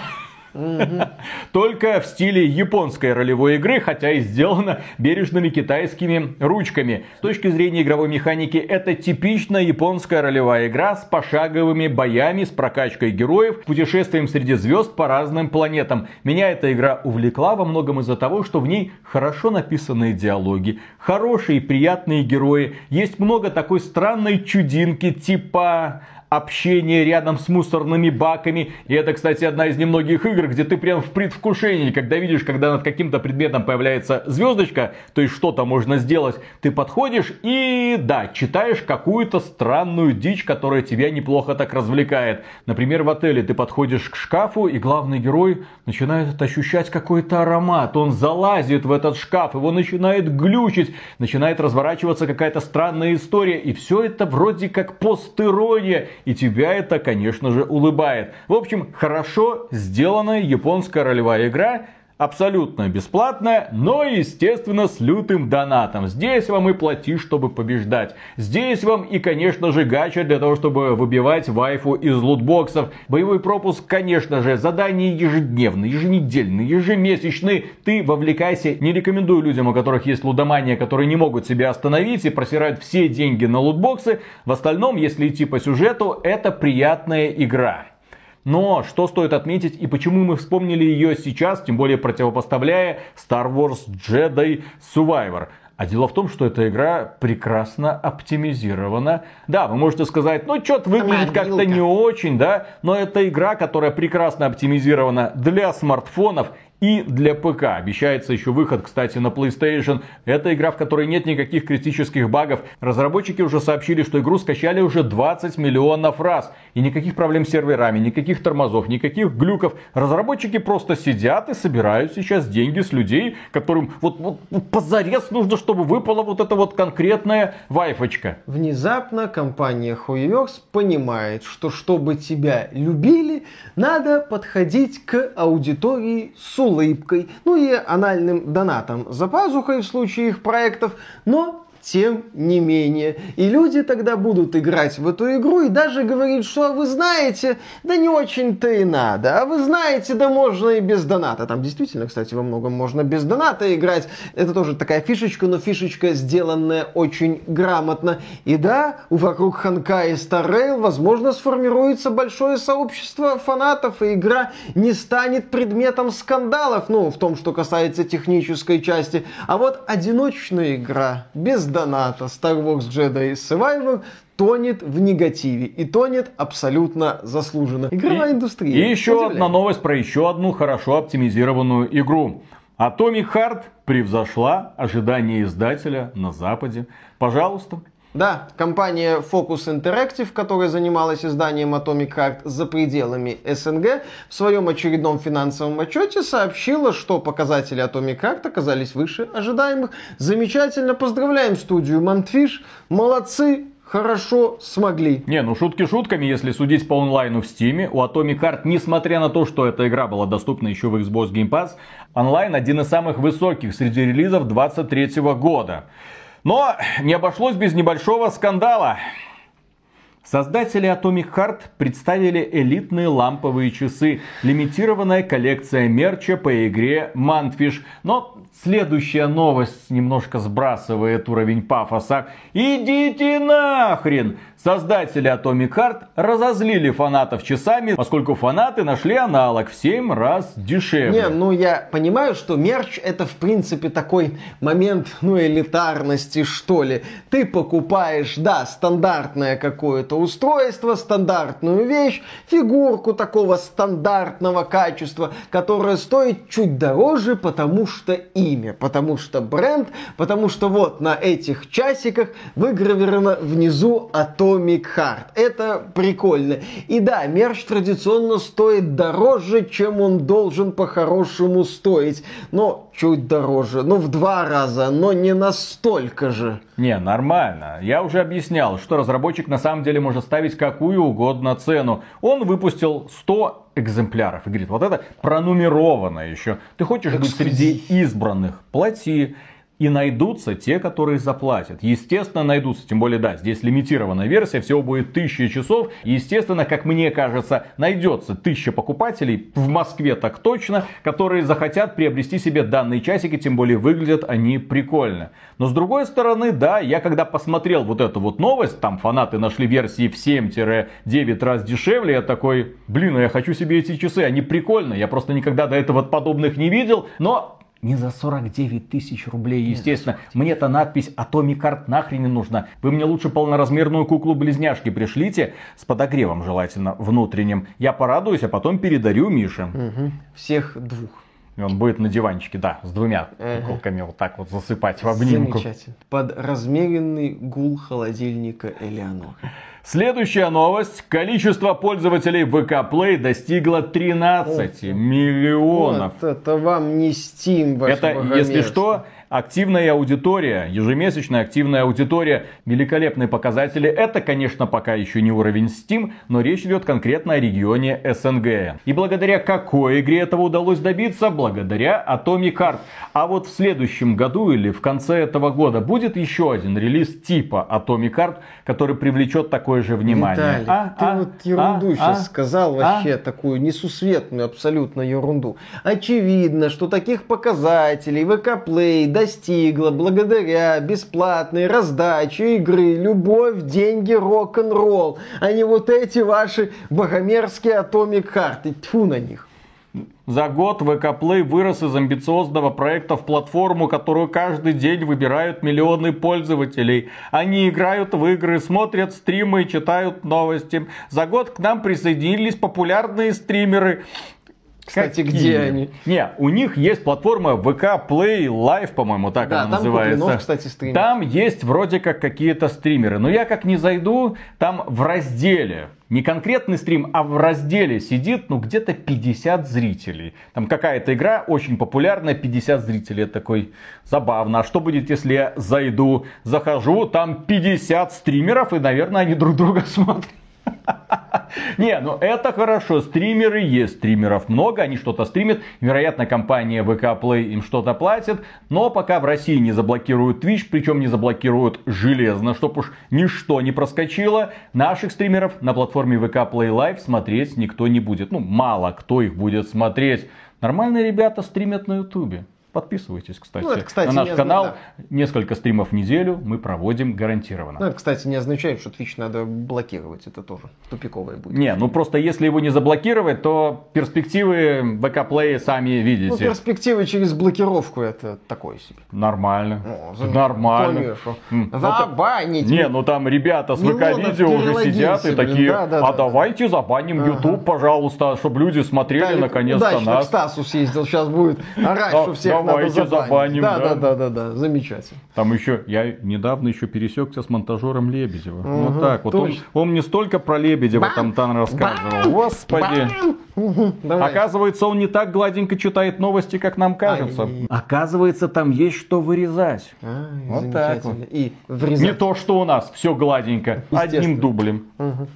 Только в стиле японской ролевой игры, хотя и сделано бережными китайскими ручками. С точки зрения игровой механики, это типичная японская ролевая игра с пошаговыми боями, с прокачкой героев, путешествием среди звезд по разным планетам. Меня эта игра увлекла во многом из-за того, что в ней хорошо написанные диалоги, хорошие и приятные герои. Есть много такой странной чудинки, типа общение рядом с мусорными баками. И это, кстати, одна из немногих игр, где ты прям в предвкушении, когда видишь, когда над каким-то предметом появляется звездочка, то есть что-то можно сделать, ты подходишь и, да, читаешь какую-то странную дичь, которая тебя неплохо так развлекает. Например, в отеле ты подходишь к шкафу, и главный герой начинает ощущать какой-то аромат. Он залазит в этот шкаф, его начинает глючить, начинает разворачиваться какая-то странная история. И все это вроде как постерония. И тебя это, конечно же, улыбает. В общем, хорошо сделанная японская ролевая игра абсолютно бесплатная, но, естественно, с лютым донатом. Здесь вам и плати, чтобы побеждать. Здесь вам и, конечно же, гача для того, чтобы выбивать вайфу из лутбоксов. Боевой пропуск, конечно же, задания ежедневные, еженедельные, ежемесячные. Ты вовлекайся. Не рекомендую людям, у которых есть лудомания, которые не могут себя остановить и просирают все деньги на лутбоксы. В остальном, если идти по сюжету, это приятная игра. Но что стоит отметить и почему мы вспомнили ее сейчас, тем более противопоставляя Star Wars Jedi Survivor. А дело в том, что эта игра прекрасно оптимизирована. Да, вы можете сказать, ну что-то выглядит как-то не очень, да, но это игра, которая прекрасно оптимизирована для смартфонов и для ПК. Обещается еще выход, кстати, на PlayStation. Это игра, в которой нет никаких критических багов. Разработчики уже сообщили, что игру скачали уже 20 миллионов раз. И никаких проблем с серверами, никаких тормозов, никаких глюков. Разработчики просто сидят и собирают сейчас деньги с людей, которым вот, вот позарез нужно, чтобы выпала вот эта вот конкретная вайфочка. Внезапно компания Huiverse понимает, что чтобы тебя любили, надо подходить к аудитории с улыбкой, ну и анальным донатом за пазухой в случае их проектов, но тем не менее. И люди тогда будут играть в эту игру и даже говорить, что вы знаете, да не очень-то и надо. А вы знаете, да можно и без доната. Там действительно, кстати, во многом можно без доната играть. Это тоже такая фишечка, но фишечка, сделанная очень грамотно. И да, вокруг Ханка и Rail, возможно, сформируется большое сообщество фанатов, и игра не станет предметом скандалов, ну, в том, что касается технической части. А вот одиночная игра без доната Star Wars Jedi Survivor тонет в негативе. И тонет абсолютно заслуженно. Игровая и, индустрия. И еще Удивляет. одна новость про еще одну хорошо оптимизированную игру. Atomic Heart превзошла ожидания издателя на Западе. Пожалуйста, да, компания Focus Interactive, которая занималась изданием Atomic Heart за пределами СНГ, в своем очередном финансовом отчете сообщила, что показатели Atomic Heart оказались выше ожидаемых. Замечательно, поздравляем студию Montfish, молодцы, хорошо смогли. Не, ну шутки шутками, если судить по онлайну в Steam, у Atomic Heart, несмотря на то, что эта игра была доступна еще в Xbox Game Pass, онлайн один из самых высоких среди релизов 2023 года. Но не обошлось без небольшого скандала. Создатели Atomic Heart представили элитные ламповые часы, лимитированная коллекция мерча по игре Mantfish. Но следующая новость немножко сбрасывает уровень пафоса. Идите нахрен! Создатели Atomic Heart разозлили фанатов часами, поскольку фанаты нашли аналог в 7 раз дешевле. Не, ну я понимаю, что мерч это в принципе такой момент, ну, элитарности, что ли. Ты покупаешь, да, стандартное какое-то устройство, стандартную вещь, фигурку такого стандартного качества, которая стоит чуть дороже, потому что имя, потому что бренд, потому что вот на этих часиках выгравировано внизу Atomic Heart. Это прикольно. И да, мерч традиционно стоит дороже, чем он должен по-хорошему стоить. Но чуть дороже. Ну, в два раза, но не настолько же. Не, нормально. Я уже объяснял, что разработчик на самом деле может ставить какую угодно цену. Он выпустил 100 экземпляров и говорит, вот это пронумеровано еще. Ты хочешь быть среди избранных? Плати. И найдутся те, которые заплатят. Естественно, найдутся. Тем более, да, здесь лимитированная версия, всего будет 1000 часов. Естественно, как мне кажется, найдется 1000 покупателей, в Москве так точно, которые захотят приобрести себе данные часики, тем более выглядят они прикольно. Но с другой стороны, да, я когда посмотрел вот эту вот новость, там фанаты нашли версии в 7-9 раз дешевле, я такой, блин, ну я хочу себе эти часы, они прикольные, я просто никогда до этого подобных не видел, но Не за 49 тысяч рублей, естественно. Мне эта надпись Atomic Heart нахрен не нужна. Вы мне лучше полноразмерную куклу-близняшки пришлите с подогревом желательно внутренним. Я порадуюсь, а потом передарю Мише. Угу. Всех двух. И он будет на диванчике, да, с двумя куколками вот так вот засыпать в обнимку. Замечательно. Под размеренный гул холодильника Элеонора. Следующая новость. Количество пользователей ВК Play достигло 13 Ох, миллионов. Вот это вам не Steam, Это, если что, Активная аудитория, ежемесячная активная аудитория, великолепные показатели. Это, конечно, пока еще не уровень Steam, но речь идет конкретно о регионе СНГ. И благодаря какой игре этого удалось добиться? Благодаря Atomic Heart. А вот в следующем году или в конце этого года будет еще один релиз типа Atomic Heart, который привлечет такое же внимание. Виталий, а, ты а, вот ерунду а, сейчас а, сказал вообще, а? такую несусветную абсолютно ерунду. Очевидно, что таких показателей ВК Play достигла благодаря бесплатной раздаче игры «Любовь, деньги, рок-н-ролл», а не вот эти ваши богомерзкие атомик карты. Тьфу на них. За год ВК Play вырос из амбициозного проекта в платформу, которую каждый день выбирают миллионы пользователей. Они играют в игры, смотрят стримы, читают новости. За год к нам присоединились популярные стримеры. Кстати, Какие? где они? Не, у них есть платформа VK Play Live, по-моему, так да, она там называется. Куплинов, кстати, стример. Там есть вроде как какие-то стримеры. Но я как не зайду, там в разделе не конкретный стрим, а в разделе сидит, ну, где-то 50 зрителей. Там какая-то игра очень популярная, 50 зрителей. Это такой забавно. А что будет, если я зайду, захожу, там 50 стримеров, и, наверное, они друг друга смотрят. Не, ну это хорошо, стримеры есть, стримеров много, они что-то стримят, вероятно компания VK Play им что-то платит, но пока в России не заблокируют Twitch, причем не заблокируют железно, чтоб уж ничто не проскочило, наших стримеров на платформе VK Play Live смотреть никто не будет, ну мало кто их будет смотреть. Нормальные ребята стримят на ютубе. Подписывайтесь, кстати, ну, это, кстати на наш не канал. Да. Несколько стримов в неделю мы проводим гарантированно. Ну, это, кстати, не означает, что Twitch надо блокировать. Это тоже тупиковое будет. Не, ну просто если его не заблокировать, то перспективы ВК Play сами видите. Ну, перспективы через блокировку это такое себе. Нормально. О, за... Нормально. Конечно. Забанить. Не, ну там ребята с ВК видео уже сидят и такие, да, да, а да, давайте да. забаним ага. YouTube, пожалуйста, чтобы люди смотрели наконец-то нас. Стасу съездил, сейчас будет орать, что всех давайте забаним. Да, да, да, да, да, замечательно. Там еще, я недавно еще пересекся с монтажером Лебедева. Угу, вот так вот. Он, он мне столько про Лебедева там там рассказывал. Господи. Угу, Оказывается, он не так гладенько читает новости, как нам кажется. Ай, Оказывается, там есть что вырезать. А, вот так вот. И врезать. Не то, что у нас, все гладенько, одним дублем. Угу.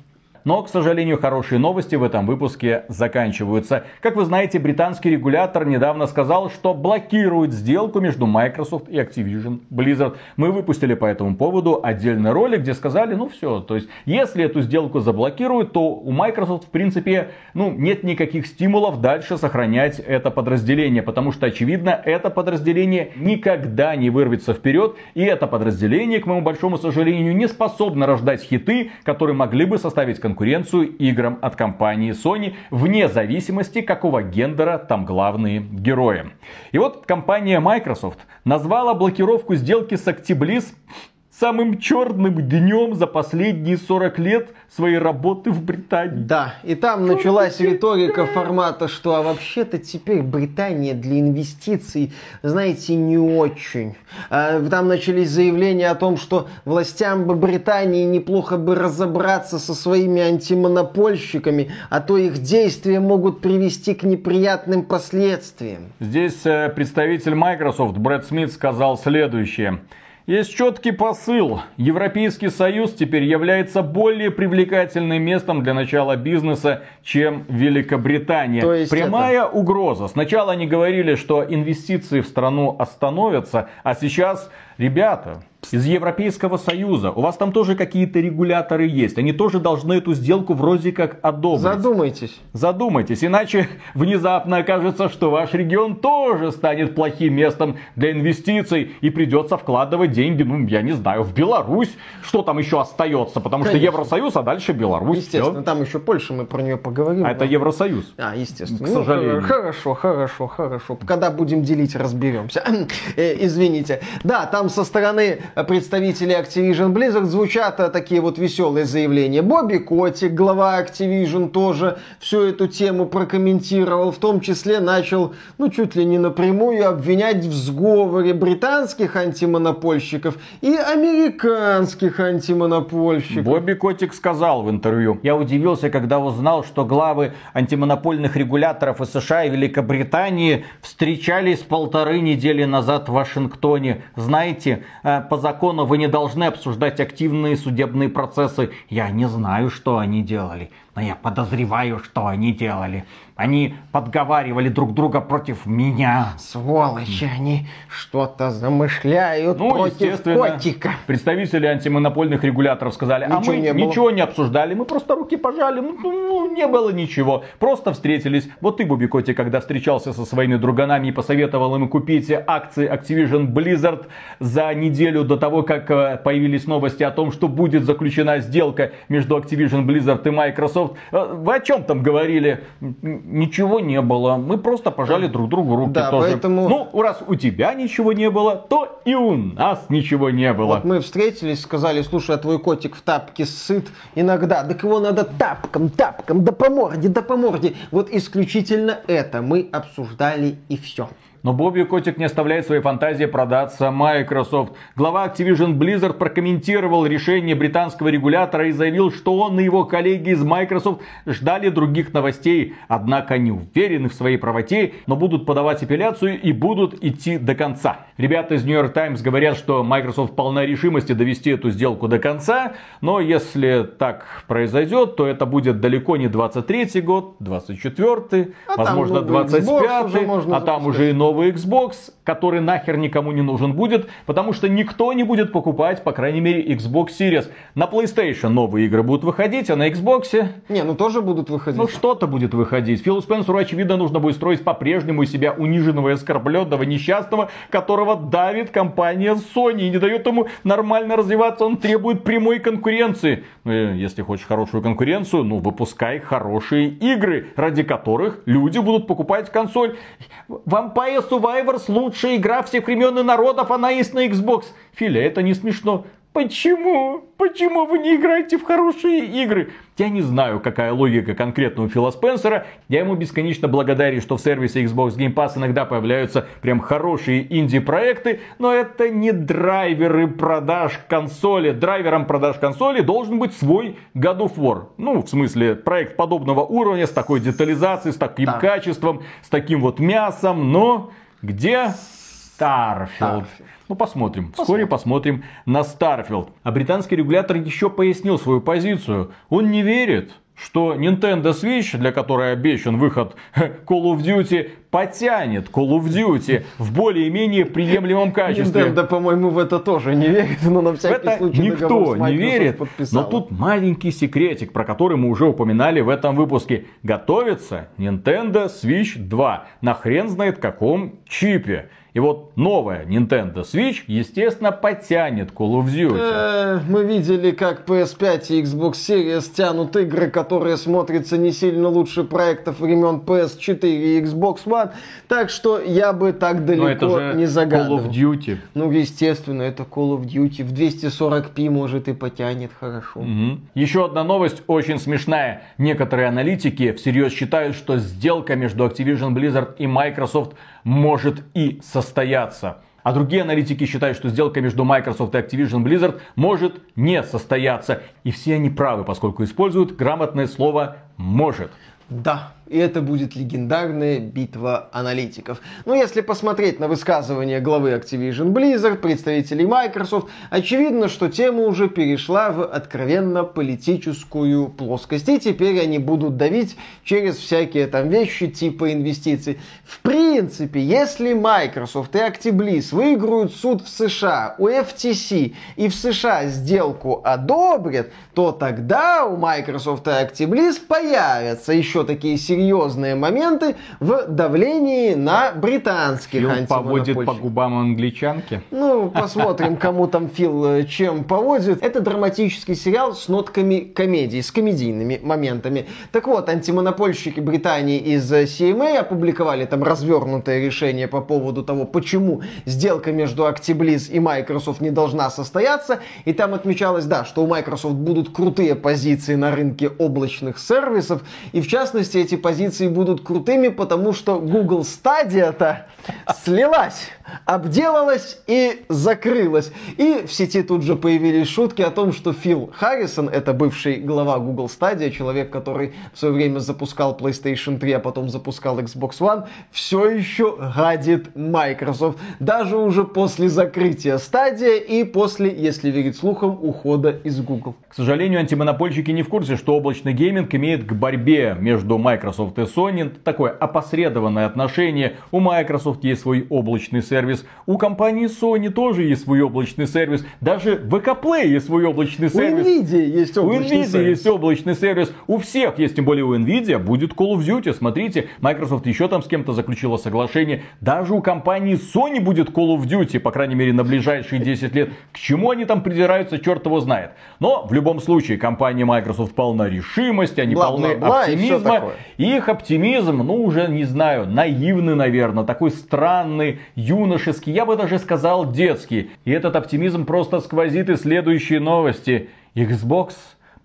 Но, к сожалению, хорошие новости в этом выпуске заканчиваются. Как вы знаете, британский регулятор недавно сказал, что блокирует сделку между Microsoft и Activision Blizzard. Мы выпустили по этому поводу отдельный ролик, где сказали, ну все, то есть, если эту сделку заблокируют, то у Microsoft, в принципе, ну, нет никаких стимулов дальше сохранять это подразделение, потому что, очевидно, это подразделение никогда не вырвется вперед, и это подразделение, к моему большому сожалению, не способно рождать хиты, которые могли бы составить конкуренцию конкуренцию играм от компании Sony, вне зависимости, какого гендера там главные герои. И вот компания Microsoft назвала блокировку сделки с Actibliss самым черным днем за последние 40 лет своей работы в Британии. Да, и там началась риторика формата, что а вообще-то теперь Британия для инвестиций, знаете, не очень. А, там начались заявления о том, что властям бы Британии неплохо бы разобраться со своими антимонопольщиками, а то их действия могут привести к неприятным последствиям. Здесь э, представитель Microsoft Брэд Смит сказал следующее. Есть четкий посыл. Европейский Союз теперь является более привлекательным местом для начала бизнеса, чем Великобритания. То есть Прямая это... угроза. Сначала они говорили, что инвестиции в страну остановятся, а сейчас, ребята, из Европейского Союза. У вас там тоже какие-то регуляторы есть. Они тоже должны эту сделку вроде как одобрить. Задумайтесь. Задумайтесь, иначе внезапно окажется, что ваш регион тоже станет плохим местом для инвестиций и придется вкладывать деньги, ну, я не знаю, в Беларусь. Что там еще остается? Потому Конечно. что Евросоюз, а дальше Беларусь. Естественно, все. там еще Польша, мы про нее поговорим. А это Евросоюз. А, естественно. К сожалению. Ну, хорошо, хорошо, хорошо. Когда будем делить, разберемся. Э, извините. Да, там со стороны представителей Activision Blizzard звучат э, такие вот веселые заявления. Бобби Котик, глава Activision, тоже всю эту тему прокомментировал. В том числе начал, ну, чуть ли не напрямую обвинять в сговоре британских антимонопольщиков и американских антимонопольщиков. Бобби Котик сказал в интервью. Я удивился, когда узнал, что главы антимонопольных регуляторов из США и Великобритании встречались полторы недели назад в Вашингтоне. Знаете, э, по закону вы не должны обсуждать активные судебные процессы. Я не знаю, что они делали, но я подозреваю, что они делали. Они подговаривали друг друга против меня. Сволочи, они что-то замышляют ну, против котика. Представители антимонопольных регуляторов сказали, ничего а мы не ничего не обсуждали, мы просто руки пожали, ну, ну, не было ничего. Просто встретились. Вот ты, Буби Коти, когда встречался со своими друганами и посоветовал им купить акции Activision Blizzard за неделю до того, как э, появились новости о том, что будет заключена сделка между Activision Blizzard и Microsoft. Э, вы о чем там говорили? Ничего не было. Мы просто пожали друг другу руки да, тоже. Поэтому... Ну, раз у тебя ничего не было, то и у нас ничего не было. Вот мы встретились, сказали, слушай, а твой котик в тапке сыт иногда. Так его надо тапком, тапком, да по морде, да по морде. Вот исключительно это мы обсуждали и все. Но Бобби Котик не оставляет своей фантазии продаться Microsoft. Глава Activision Blizzard прокомментировал решение британского регулятора и заявил, что он и его коллеги из Microsoft ждали других новостей. Однако они уверены в своей правоте, но будут подавать апелляцию и будут идти до конца. Ребята из New York Times говорят, что Microsoft полна решимости довести эту сделку до конца, но если так произойдет, то это будет далеко не 23 год, 24, а возможно 25, а там уже и новый новый Xbox, который нахер никому не нужен будет, потому что никто не будет покупать, по крайней мере, Xbox Series. На PlayStation новые игры будут выходить, а на Xbox... Не, ну тоже будут выходить. Ну что-то будет выходить. Филу Спенсеру, очевидно, нужно будет строить по-прежнему из себя униженного и оскорбленного, несчастного, которого давит компания Sony и не дает ему нормально развиваться. Он требует прямой конкуренции. Ну, если хочешь хорошую конкуренцию, ну, выпускай хорошие игры, ради которых люди будут покупать консоль. Vampire Survivors лучшая игра всех времен и народов, она есть на Xbox. Филя, это не смешно. Почему? Почему вы не играете в хорошие игры? Я не знаю, какая логика конкретно у Фила Спенсера. Я ему бесконечно благодарен, что в сервисе Xbox Game Pass иногда появляются прям хорошие инди-проекты, но это не драйверы продаж консоли. Драйвером продаж консоли должен быть свой God of War. Ну, в смысле, проект подобного уровня, с такой детализацией, с таким да. качеством, с таким вот мясом, но где Starfield. Ну, посмотрим. посмотрим. Вскоре посмотрим на Starfield. А британский регулятор еще пояснил свою позицию. Он не верит, что Nintendo Switch, для которой обещан выход Call of Duty, потянет Call of Duty в более-менее приемлемом качестве. Nintendo, по-моему, в это тоже не верит, но на всякий это случай никто не верит. Подписала. Но тут маленький секретик, про который мы уже упоминали в этом выпуске. Готовится Nintendo Switch 2 на хрен знает каком чипе. И вот новая Nintendo Switch, естественно, потянет Call of Duty. Э, мы видели, как PS5 и Xbox Series тянут игры, которые смотрятся не сильно лучше проектов времен PS4 и Xbox One. Так что я бы так далеко это же не загадывал. Call of Duty. Ну, естественно, это Call of Duty. В 240p может и потянет хорошо. Угу. Еще одна новость очень смешная. Некоторые аналитики всерьез считают, что сделка между Activision Blizzard и Microsoft может и состояться. А другие аналитики считают, что сделка между Microsoft и Activision Blizzard может не состояться. И все они правы, поскольку используют грамотное слово «может». Да, и это будет легендарная битва аналитиков. Но если посмотреть на высказывания главы Activision Blizzard, представителей Microsoft, очевидно, что тема уже перешла в откровенно политическую плоскость. И теперь они будут давить через всякие там вещи типа инвестиций. В принципе, если Microsoft и Actibliss выиграют суд в США у FTC и в США сделку одобрят, то тогда у Microsoft и Actibliss появятся еще такие серьезные моменты в давлении на британских Фил поводит по губам англичанки. Ну, посмотрим, кому там Фил э, чем поводит. Это драматический сериал с нотками комедии, с комедийными моментами. Так вот, антимонопольщики Британии из CMA опубликовали там развернутое решение по поводу того, почему сделка между Actibliss и Microsoft не должна состояться. И там отмечалось, да, что у Microsoft будут крутые позиции на рынке облачных сервисов. И в частности, эти позиции будут крутыми, потому что Google Stadia-то слилась обделалась и закрылась. И в сети тут же появились шутки о том, что Фил Харрисон, это бывший глава Google Stadia, человек, который в свое время запускал PlayStation 3, а потом запускал Xbox One, все еще гадит Microsoft. Даже уже после закрытия Stadia и после, если верить слухам, ухода из Google. К сожалению, антимонопольщики не в курсе, что облачный гейминг имеет к борьбе между Microsoft и Sony такое опосредованное отношение. У Microsoft есть свой облачный сервис сервис. У компании Sony тоже есть свой облачный сервис. Даже в VK Play есть свой облачный сервис. У Nvidia есть облачный у Nvidia сервис. есть облачный сервис. У всех есть, тем более у Nvidia, будет Call of Duty. Смотрите, Microsoft еще там с кем-то заключила соглашение. Даже у компании Sony будет Call of Duty, по крайней мере, на ближайшие 10 лет. К чему они там придираются, черт его знает. Но в любом случае, компания Microsoft полна решимости, они Бла полны -бла -бла оптимизма. И их оптимизм, ну уже не знаю, наивный, наверное, такой странный, юный юношеский, я бы даже сказал детский. И этот оптимизм просто сквозит из следующей новости. Xbox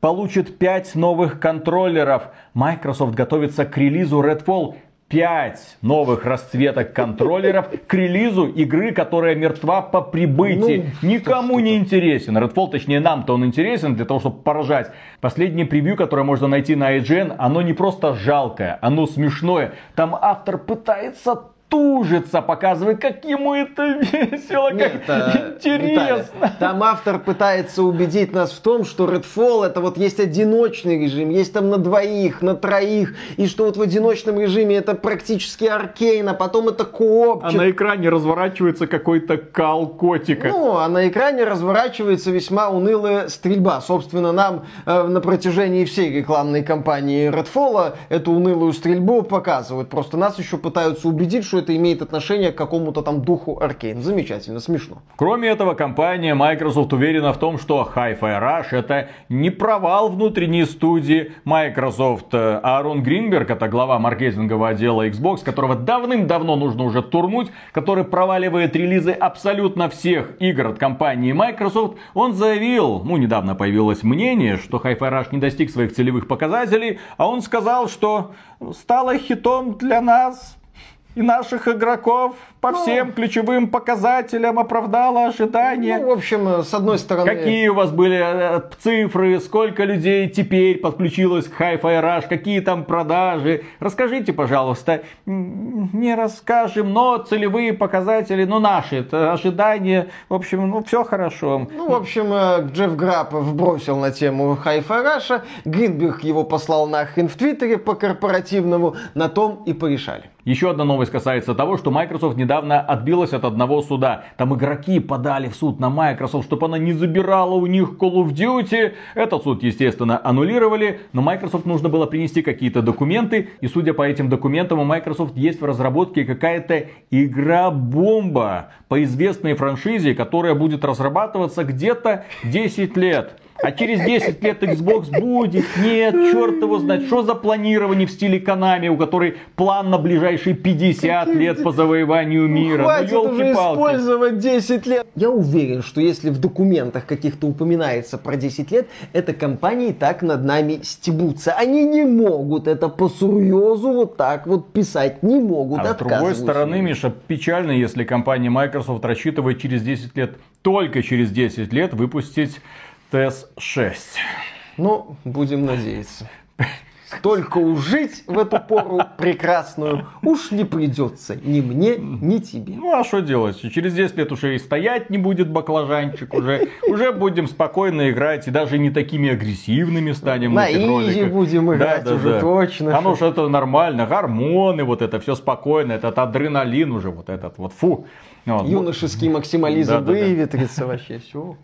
получит 5 новых контроллеров. Microsoft готовится к релизу Redfall 5 новых расцветок контроллеров к релизу игры, которая мертва по прибытии. Ну, Никому не интересен. Redfall, точнее нам-то он интересен для того, чтобы поражать. Последнее превью, которое можно найти на IGN, оно не просто жалкое, оно смешное. Там автор пытается тужится, показывает, как ему это весело, Нет, как а, интересно. Виталий, там автор пытается убедить нас в том, что Redfall это вот есть одиночный режим, есть там на двоих, на троих, и что вот в одиночном режиме это практически аркейн, а потом это кооп. А на экране разворачивается какой-то кал котика. Ну, а на экране разворачивается весьма унылая стрельба. Собственно, нам э, на протяжении всей рекламной кампании Redfall эту унылую стрельбу показывают. Просто нас еще пытаются убедить, что это имеет отношение к какому-то там духу Аркейн. Замечательно, смешно. Кроме этого, компания Microsoft уверена в том, что Hi-Fi Rush это не провал внутренней студии Microsoft. Аарон Гринберг, это глава маркетингового отдела Xbox, которого давным-давно нужно уже турнуть, который проваливает релизы абсолютно всех игр от компании Microsoft, он заявил, ну недавно появилось мнение, что Hi-Fi Rush не достиг своих целевых показателей, а он сказал, что стало хитом для нас и наших игроков по ну, всем ключевым показателям оправдала ожидания. Ну, в общем, с одной стороны... Какие у вас были э, цифры, сколько людей теперь подключилось к Hi-Fi Rush, какие там продажи? Расскажите, пожалуйста. Не расскажем, но целевые показатели, ну, наши, ожидания, в общем, ну, все хорошо. Ну, в общем, э, Джефф Граб вбросил на тему Hi-Fi Rush, Гринберг его послал нахрен в Твиттере по корпоративному, на том и порешали. Еще одна новость касается того, что Microsoft недавно отбилась от одного суда. Там игроки подали в суд на Microsoft, чтобы она не забирала у них Call of Duty. Этот суд, естественно, аннулировали, но Microsoft нужно было принести какие-то документы. И судя по этим документам, у Microsoft есть в разработке какая-то игра-бомба по известной франшизе, которая будет разрабатываться где-то 10 лет. А через 10 лет Xbox будет? Нет, черт его знает. Что за планирование в стиле Konami, у которой план на ближайшие 50 лет по завоеванию мира? Ну, хватит ну, уже использовать 10 лет. Я уверен, что если в документах каких-то упоминается про 10 лет, это компании так над нами стебутся. Они не могут это по сурьезу вот так вот писать. Не могут. А с другой стороны, Миша, печально, если компания Microsoft рассчитывает через 10 лет, только через 10 лет выпустить ТС-6. Ну, будем надеяться. Только ужить в эту пору прекрасную уж не придется ни мне, ни тебе. Ну а что делать? Через 10 лет уже и стоять не будет баклажанчик, уже, уже будем спокойно играть, и даже не такими агрессивными станем на изи будем играть да, да, уже да. точно. Оно же это нормально, гормоны, вот это все спокойно, этот адреналин уже, вот этот вот, фу. Вот. Юношеский максимализм да, выветрится да, да. вообще, все.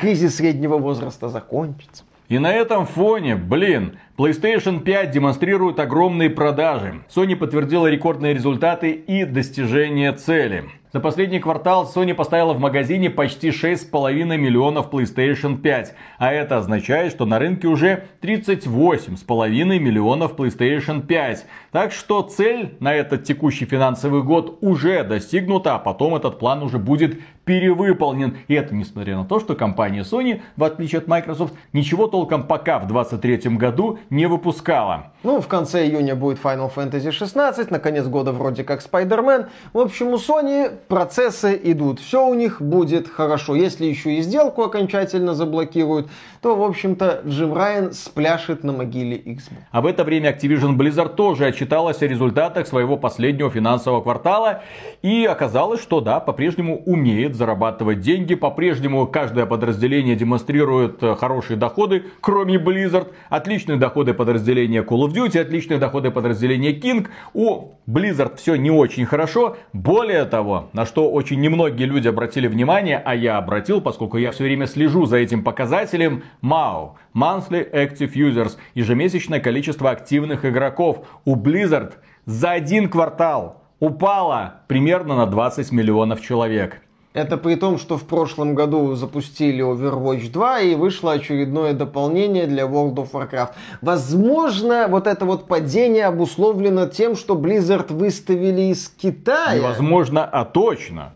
Кризис среднего возраста закончится. И на этом фоне, блин, PlayStation 5 демонстрирует огромные продажи. Sony подтвердила рекордные результаты и достижения цели. За последний квартал Sony поставила в магазине почти 6,5 миллионов PlayStation 5, а это означает, что на рынке уже 38,5 миллионов PlayStation 5. Так что цель на этот текущий финансовый год уже достигнута, а потом этот план уже будет перевыполнен. И это несмотря на то, что компания Sony, в отличие от Microsoft, ничего толком пока в 2023 году не выпускала. Ну, в конце июня будет Final Fantasy 16, на конец года вроде как Spider-Man. В общем, у Sony процессы идут. Все у них будет хорошо. Если еще и сделку окончательно заблокируют, то, в общем-то, Джим Райан спляшет на могиле Xbox. А в это время Activision Blizzard тоже отчиталась о результатах своего последнего финансового квартала. И оказалось, что да, по-прежнему умеет зарабатывать деньги. По-прежнему каждое подразделение демонстрирует э, хорошие доходы, кроме Blizzard. Отличные доходы подразделения Call of Duty, отличные доходы подразделения King. У Blizzard все не очень хорошо. Более того, на что очень немногие люди обратили внимание, а я обратил, поскольку я все время слежу за этим показателем, MAU, Monthly Active Users, ежемесячное количество активных игроков у Blizzard за один квартал упало примерно на 20 миллионов человек. Это при том, что в прошлом году запустили Overwatch 2 и вышло очередное дополнение для World of Warcraft. Возможно, вот это вот падение обусловлено тем, что Blizzard выставили из Китая. Невозможно, а точно.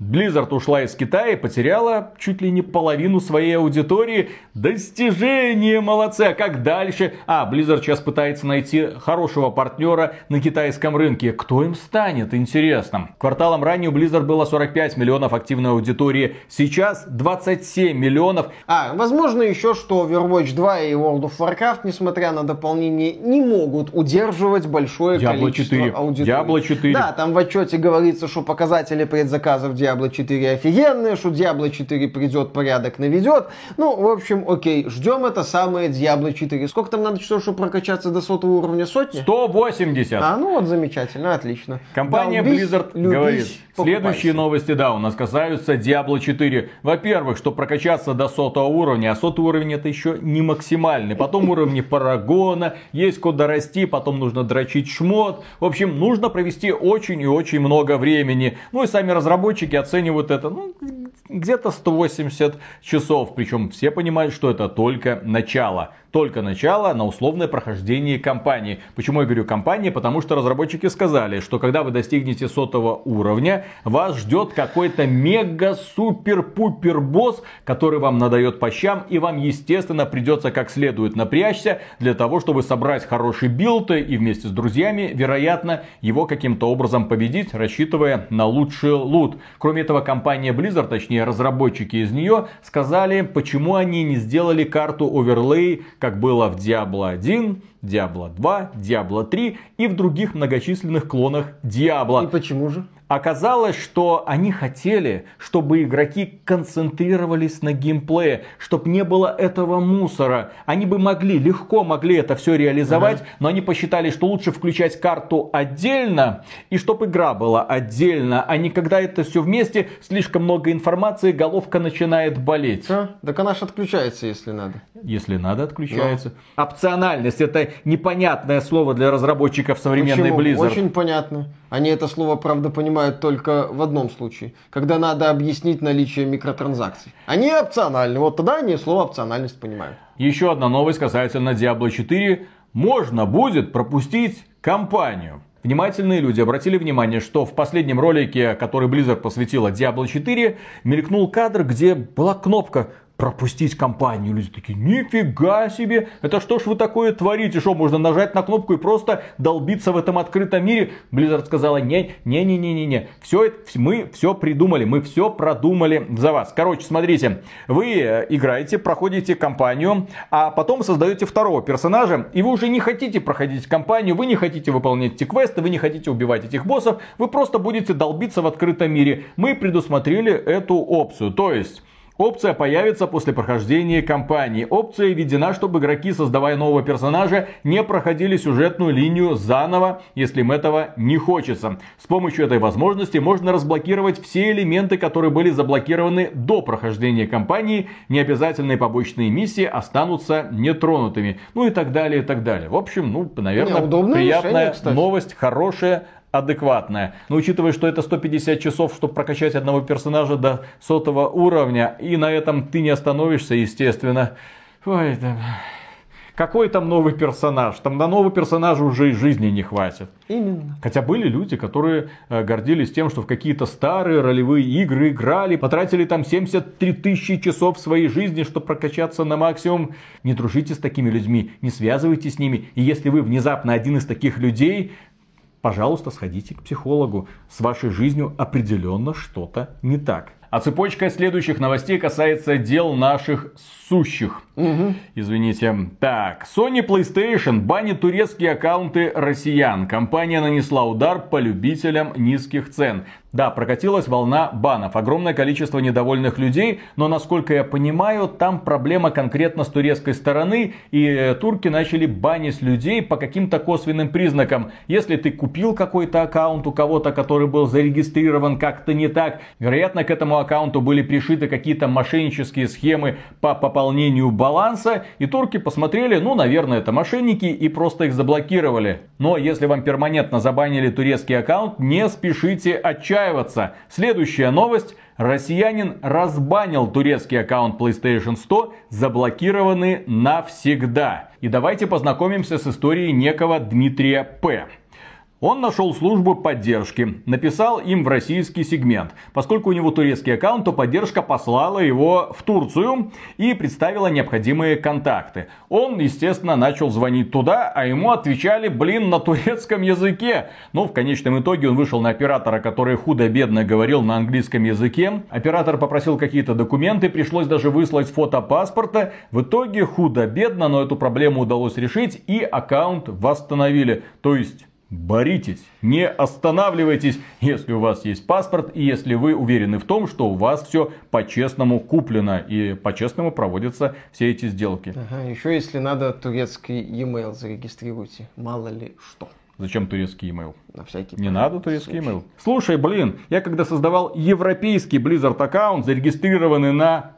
Blizzard ушла из Китая и потеряла чуть ли не половину своей аудитории. Достижение, молодцы! А как дальше? А, Blizzard сейчас пытается найти хорошего партнера на китайском рынке. Кто им станет, интересно? Кварталом ранее у Blizzard было 45 миллионов активной аудитории. Сейчас 27 миллионов. А, возможно еще, что Overwatch 2 и World of Warcraft, несмотря на дополнение, не могут удерживать большое Diablo количество 4. аудитории. Diablo 4. Да, там в отчете говорится, что показатели предзаказов Diablo Diablo 4 офигенные, что Diablo 4 придет, порядок наведет. Ну, в общем, окей, ждем это самое Diablo 4. Сколько там надо часов, чтобы прокачаться до сотого уровня? Сотни? 180. А, ну вот замечательно, отлично. Компания Долбись, Blizzard любись, говорит, покупайся. следующие новости, да, у нас касаются Diablo 4. Во-первых, что прокачаться до сотого уровня, а сотый уровень это еще не максимальный. Потом уровни Парагона, есть куда расти, потом нужно дрочить шмот. В общем, нужно провести очень и очень много времени. Ну и сами разработчики оценивают это, ну, где-то 180 часов. Причем все понимают, что это только начало только начало на условное прохождение кампании. Почему я говорю кампании? Потому что разработчики сказали, что когда вы достигнете сотого уровня, вас ждет какой-то мега-супер-пупер босс, который вам надает по щам, и вам, естественно, придется как следует напрячься для того, чтобы собрать хороший билд и вместе с друзьями, вероятно, его каким-то образом победить, рассчитывая на лучший лут. Кроме этого, компания Blizzard, точнее разработчики из нее, сказали, почему они не сделали карту оверлей как было в Diablo 1, Diablo 2, Diablo 3 и в других многочисленных клонах Diablo. И почему же? Оказалось, что они хотели, чтобы игроки концентрировались на геймплее, чтобы не было этого мусора. Они бы могли, легко могли это все реализовать, ага. но они посчитали, что лучше включать карту отдельно, и чтобы игра была отдельно, а не когда это все вместе, слишком много информации, головка начинает болеть. А, так она же отключается, если надо. Если надо, отключается. Но. Опциональность это непонятное слово для разработчиков современной Почему? Blizzard. Очень понятно. Они это слово, правда, понимают только в одном случае, когда надо объяснить наличие микротранзакций. Они опциональны, вот тогда они слово опциональность понимают. Еще одна новость касательно Diablo 4. Можно будет пропустить кампанию. Внимательные люди обратили внимание, что в последнем ролике, который Blizzard посвятила Diablo 4, мелькнул кадр, где была кнопка пропустить компанию. Люди такие, нифига себе, это что ж вы такое творите, что можно нажать на кнопку и просто долбиться в этом открытом мире? Blizzard сказала, не, не, не, не, не, не, все это, мы все придумали, мы все продумали за вас. Короче, смотрите, вы э, играете, проходите кампанию, а потом создаете второго персонажа, и вы уже не хотите проходить кампанию, вы не хотите выполнять эти квесты, вы не хотите убивать этих боссов, вы просто будете долбиться в открытом мире. Мы предусмотрели эту опцию, то есть Опция появится после прохождения кампании. Опция введена, чтобы игроки, создавая нового персонажа, не проходили сюжетную линию заново, если им этого не хочется. С помощью этой возможности можно разблокировать все элементы, которые были заблокированы до прохождения кампании. Необязательные побочные миссии останутся нетронутыми. Ну и так далее, и так далее. В общем, ну, наверное, Не, приятная решение, новость, хорошая адекватная. Но учитывая, что это 150 часов, чтобы прокачать одного персонажа до сотого уровня, и на этом ты не остановишься, естественно. Ой, да. Какой там новый персонаж? Там на нового персонажа уже и жизни не хватит. Именно. Хотя были люди, которые э, гордились тем, что в какие-то старые ролевые игры играли, потратили там 73 тысячи часов своей жизни, чтобы прокачаться на максимум. Не дружите с такими людьми, не связывайтесь с ними. И если вы внезапно один из таких людей, пожалуйста, сходите к психологу. С вашей жизнью определенно что-то не так. А цепочка следующих новостей касается дел наших сущих. Угу. Извините. Так, Sony PlayStation банит турецкие аккаунты россиян. Компания нанесла удар по любителям низких цен. Да, прокатилась волна банов. Огромное количество недовольных людей, но, насколько я понимаю, там проблема конкретно с турецкой стороны, и э, турки начали банить людей по каким-то косвенным признакам. Если ты купил какой-то аккаунт у кого-то, который был зарегистрирован как-то не так, вероятно, к этому аккаунту были пришиты какие-то мошеннические схемы по пополнению баланса, и турки посмотрели, ну, наверное, это мошенники, и просто их заблокировали. Но если вам перманентно забанили турецкий аккаунт, не спешите отчаиваться. Следующая новость. Россиянин разбанил турецкий аккаунт PlayStation 100, заблокированный навсегда. И давайте познакомимся с историей некого Дмитрия П. Он нашел службу поддержки, написал им в российский сегмент. Поскольку у него турецкий аккаунт, то поддержка послала его в Турцию и представила необходимые контакты. Он, естественно, начал звонить туда, а ему отвечали, блин, на турецком языке. Но в конечном итоге он вышел на оператора, который худо-бедно говорил на английском языке. Оператор попросил какие-то документы, пришлось даже выслать фото паспорта. В итоге худо-бедно, но эту проблему удалось решить и аккаунт восстановили. То есть Боритесь, не останавливайтесь, если у вас есть паспорт и если вы уверены в том, что у вас все по-честному куплено и по-честному проводятся все эти сделки. Ага, еще если надо турецкий e-mail зарегистрируйте, мало ли что. Зачем турецкий email? На всякий Не надо турецкий email. Слушай, блин, я когда создавал европейский Blizzard аккаунт, зарегистрированный на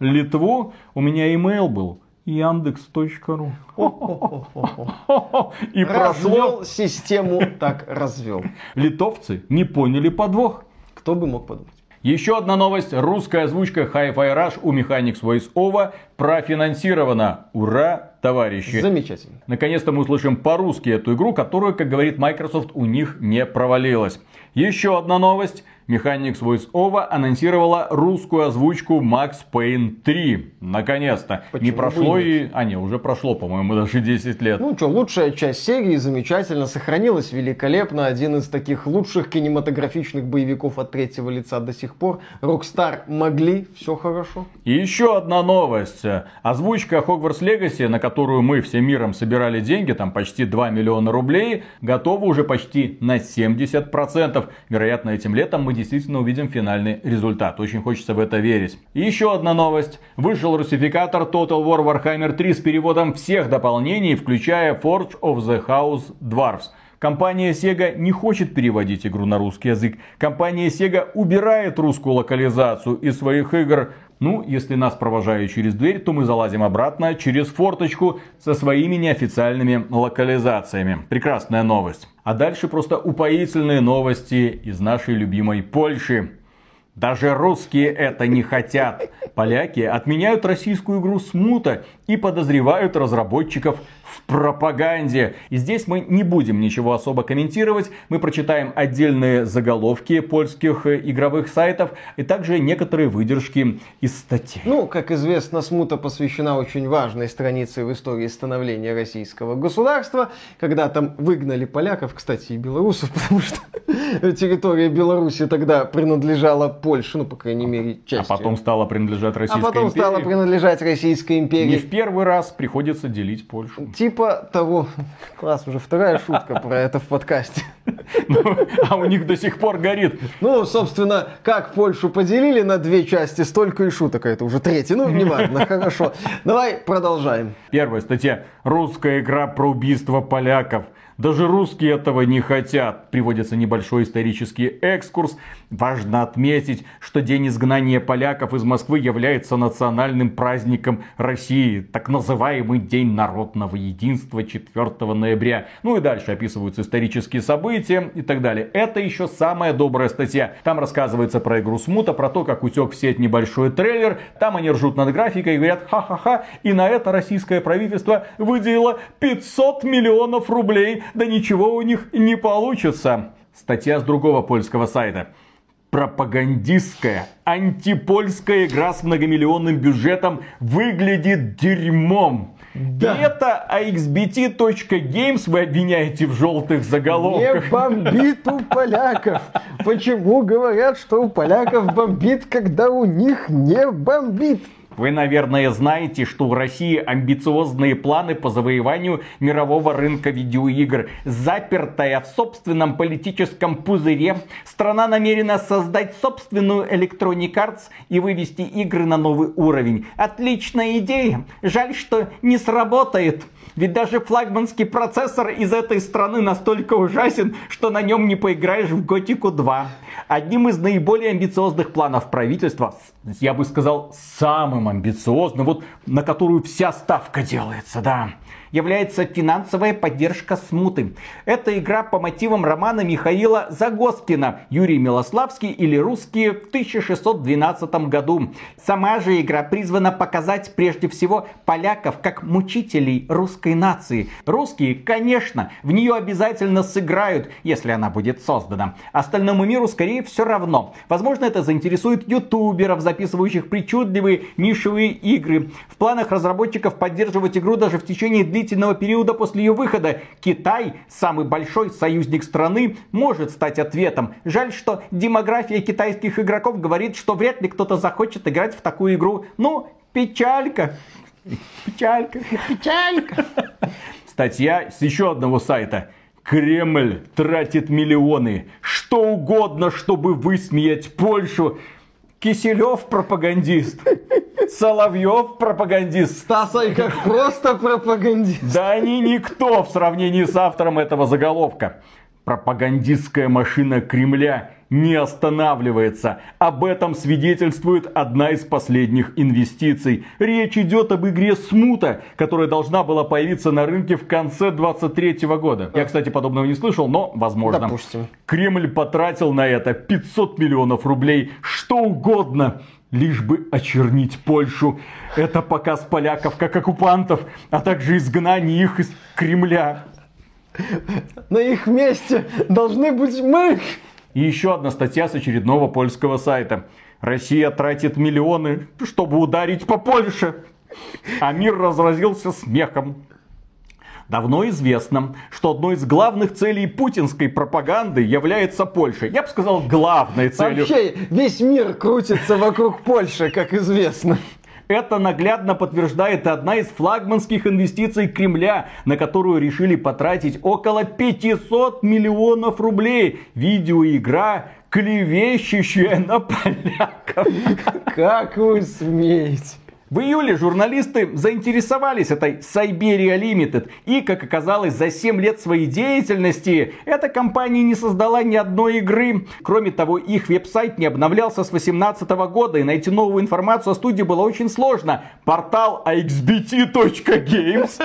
Литву, у меня email был Яндекс.ру. И прошло... систему, так развел. Литовцы не поняли подвох. Кто бы мог подумать. Еще одна новость. Русская озвучка Hi-Fi Rush у Mechanics Voice Over профинансирована. Ура, товарищи. Замечательно. Наконец-то мы услышим по-русски эту игру, которая, как говорит Microsoft, у них не провалилась. Еще одна новость. Mechanics Voice Over анонсировала русскую озвучку Max Payne 3. Наконец-то. Не прошло и... А, не, уже прошло, по-моему, даже 10 лет. Ну что, лучшая часть серии замечательно сохранилась, великолепно. Один из таких лучших кинематографичных боевиков от третьего лица до сих пор. Rockstar могли, все хорошо. И еще одна новость. Озвучка Hogwarts Legacy, на которую мы всем миром собирали деньги, там почти 2 миллиона рублей, готова уже почти на 70%. Вероятно, этим летом мы действительно увидим финальный результат. Очень хочется в это верить. Еще одна новость. Вышел русификатор Total War Warhammer 3 с переводом всех дополнений, включая Forge of the House Dwarfs. Компания Sega не хочет переводить игру на русский язык. Компания Sega убирает русскую локализацию из своих игр. Ну, если нас провожают через дверь, то мы залазим обратно через форточку со своими неофициальными локализациями. Прекрасная новость. А дальше просто упоительные новости из нашей любимой Польши. Даже русские это не хотят. Поляки отменяют российскую игру «Смута» и подозревают разработчиков в пропаганде. И здесь мы не будем ничего особо комментировать. Мы прочитаем отдельные заголовки польских э, игровых сайтов и также некоторые выдержки из статей. Ну, как известно, смута посвящена очень важной странице в истории становления российского государства, когда там выгнали поляков, кстати, и белорусов, потому что территория Беларуси тогда принадлежала Польше, ну, по крайней мере, частью. А потом стала принадлежать Российской империи. А потом империи. стала принадлежать Российской империи. Не в первый раз приходится делить Польшу. Типа того. Класс, уже вторая шутка про это в подкасте. Ну, а у них до сих пор горит. Ну, собственно, как Польшу поделили на две части, столько и шуток. А это уже третья. Ну, неважно, хорошо. Давай продолжаем. Первая статья. Русская игра про убийство поляков. Даже русские этого не хотят. Приводится небольшой исторический экскурс. Важно отметить, что День изгнания поляков из Москвы является национальным праздником России. Так называемый День народного единства 4 ноября. Ну и дальше описываются исторические события и так далее. Это еще самая добрая статья. Там рассказывается про игру Смута, про то, как утек в сеть небольшой трейлер. Там они ржут над графикой и говорят ха-ха-ха. И на это российское правительство выделило 500 миллионов рублей да ничего у них не получится. Статья с другого польского сайта. Пропагандистская, антипольская игра с многомиллионным бюджетом выглядит дерьмом. Да. И это axbt.games вы обвиняете в желтых заголовках. Не бомбит у поляков. Почему говорят, что у поляков бомбит, когда у них не бомбит? Вы, наверное, знаете, что у России амбициозные планы по завоеванию мирового рынка видеоигр. Запертая в собственном политическом пузыре, страна намерена создать собственную Electronic Arts и вывести игры на новый уровень. Отличная идея. Жаль, что не сработает. Ведь даже флагманский процессор из этой страны настолько ужасен, что на нем не поиграешь в Готику 2. Одним из наиболее амбициозных планов правительства, я бы сказал, самым амбициозным, вот на которую вся ставка делается, да, является финансовая поддержка смуты. Это игра по мотивам романа Михаила Загоскина «Юрий Милославский» или «Русские» в 1612 году. Сама же игра призвана показать прежде всего поляков как мучителей русской нации. Русские, конечно, в нее обязательно сыграют, если она будет создана. Остальному миру скорее все равно. Возможно, это заинтересует ютуберов, записывающих причудливые нишевые игры. В планах разработчиков поддерживать игру даже в течение длительного периода после ее выхода. Китай, самый большой союзник страны, может стать ответом. Жаль, что демография китайских игроков говорит, что вряд ли кто-то захочет играть в такую игру. Ну, печалька. Печалька. Печалька. Статья с еще одного сайта. Кремль тратит миллионы, что угодно, чтобы высмеять Польшу. Киселев пропагандист. Соловьев пропагандист. Стас как просто пропагандист. Да они никто в сравнении с автором этого заголовка. Пропагандистская машина Кремля не останавливается. Об этом свидетельствует одна из последних инвестиций. Речь идет об игре Смута, которая должна была появиться на рынке в конце 23 года. Я, кстати, подобного не слышал, но возможно. Допустим. Кремль потратил на это 500 миллионов рублей, что угодно лишь бы очернить Польшу. Это показ поляков как оккупантов, а также изгнание их из Кремля. На их месте должны быть мы. И еще одна статья с очередного польского сайта. Россия тратит миллионы, чтобы ударить по Польше. А мир разразился смехом. Давно известно, что одной из главных целей путинской пропаганды является Польша. Я бы сказал, главной целью. Вообще, весь мир крутится вокруг Польши, как известно. Это наглядно подтверждает одна из флагманских инвестиций Кремля, на которую решили потратить около 500 миллионов рублей. Видеоигра, клевещущая на поляков. Как вы смеете? В июле журналисты заинтересовались этой Siberia Limited. И, как оказалось, за 7 лет своей деятельности эта компания не создала ни одной игры. Кроме того, их веб-сайт не обновлялся с 2018 года. И найти новую информацию о студии было очень сложно. Портал axbt.games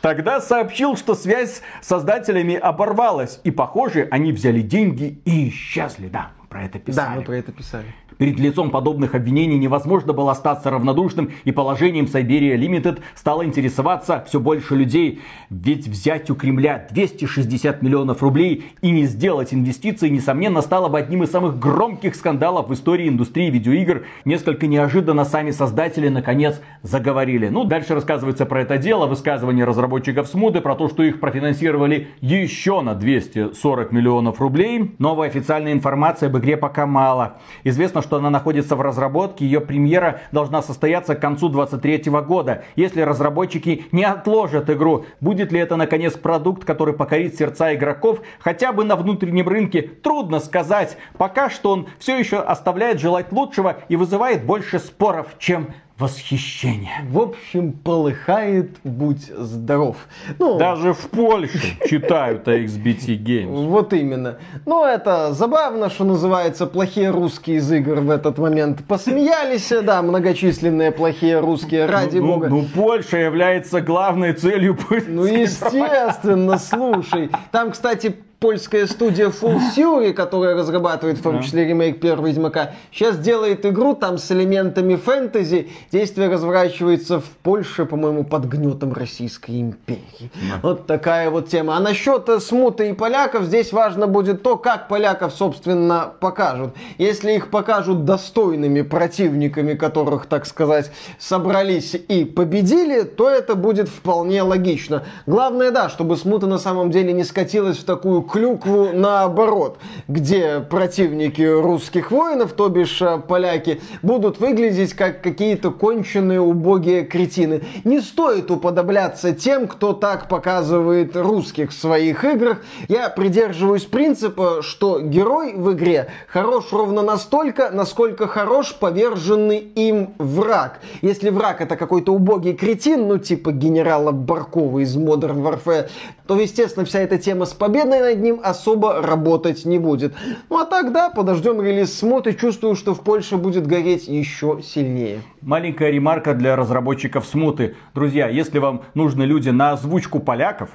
тогда сообщил, что связь с создателями оборвалась. И, похоже, они взяли деньги и исчезли. Да, про это писали. Да, мы про это писали. Перед лицом подобных обвинений невозможно было остаться равнодушным, и положением Siberia Limited стало интересоваться все больше людей. Ведь взять у Кремля 260 миллионов рублей и не сделать инвестиции, несомненно, стало бы одним из самых громких скандалов в истории индустрии видеоигр. Несколько неожиданно сами создатели наконец заговорили. Ну, дальше рассказывается про это дело, высказывание разработчиков Смуды, про то, что их профинансировали еще на 240 миллионов рублей. Новая официальная информация об игре пока мало. Известно, что она находится в разработке. Ее премьера должна состояться к концу 2023 года. Если разработчики не отложат игру, будет ли это наконец продукт, который покорит сердца игроков хотя бы на внутреннем рынке, трудно сказать. Пока что он все еще оставляет желать лучшего и вызывает больше споров, чем восхищение. В общем, полыхает «Будь здоров». Ну, Даже в Польше читают о XBT Games. Вот именно. Ну, это забавно, что называется, плохие русские из игр в этот момент посмеялись. Да, многочисленные плохие русские, ради ну, бога. Ну, Польша является главной целью Ну, естественно, слушай. Там, кстати, польская студия Full Fury, которая разрабатывает в том числе ремейк первого Ведьмака, сейчас делает игру там с элементами фэнтези. Действие разворачивается в Польше, по-моему, под гнетом Российской империи. Вот такая вот тема. А насчет э, смуты и поляков, здесь важно будет то, как поляков, собственно, покажут. Если их покажут достойными противниками, которых, так сказать, собрались и победили, то это будет вполне логично. Главное, да, чтобы смута на самом деле не скатилась в такую клюкву наоборот, где противники русских воинов, то бишь э, поляки, будут выглядеть как какие-то конченые убогие кретины. Не стоит уподобляться тем, кто так показывает русских в своих играх. Я придерживаюсь принципа, что герой в игре хорош ровно настолько, насколько хорош поверженный им враг. Если враг это какой-то убогий кретин, ну типа генерала Баркова из Modern Warfare, то, естественно, вся эта тема с победой над ним особо работать не будет. Ну а тогда подождем релиз смот и чувствую, что в Польше будет гореть еще сильнее. Маленькая ремарка для разработчиков смуты. Друзья, если вам нужны люди на озвучку поляков,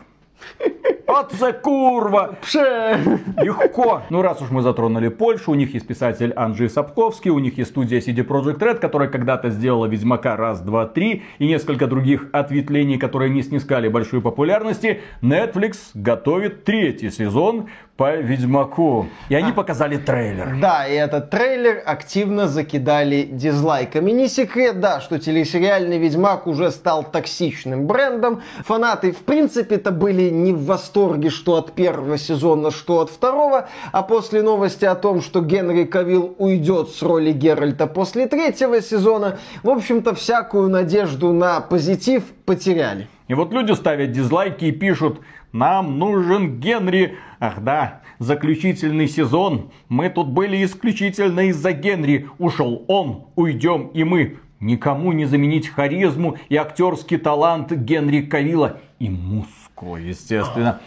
Оце курва! Пше! Легко! Ну, раз уж мы затронули Польшу, у них есть писатель Анджей Сапковский, у них есть студия CD Projekt Red, которая когда-то сделала Ведьмака раз, два, три и несколько других ответвлений, которые не снискали большой популярности. Netflix готовит третий сезон по Ведьмаку. И они а, показали трейлер. Да, и этот трейлер активно закидали дизлайками. Не секрет, да, что телесериальный Ведьмак уже стал токсичным брендом. Фанаты, в принципе-то, были не в восторге, что от первого сезона, что от второго. А после новости о том, что Генри Кавилл уйдет с роли Геральта после третьего сезона, в общем-то, всякую надежду на позитив потеряли. И вот люди ставят дизлайки и пишут, нам нужен Генри. Ах да, заключительный сезон. Мы тут были исключительно из-за Генри. Ушел он, уйдем и мы. Никому не заменить харизму и актерский талант Генри Кавилла. И мускулы, естественно.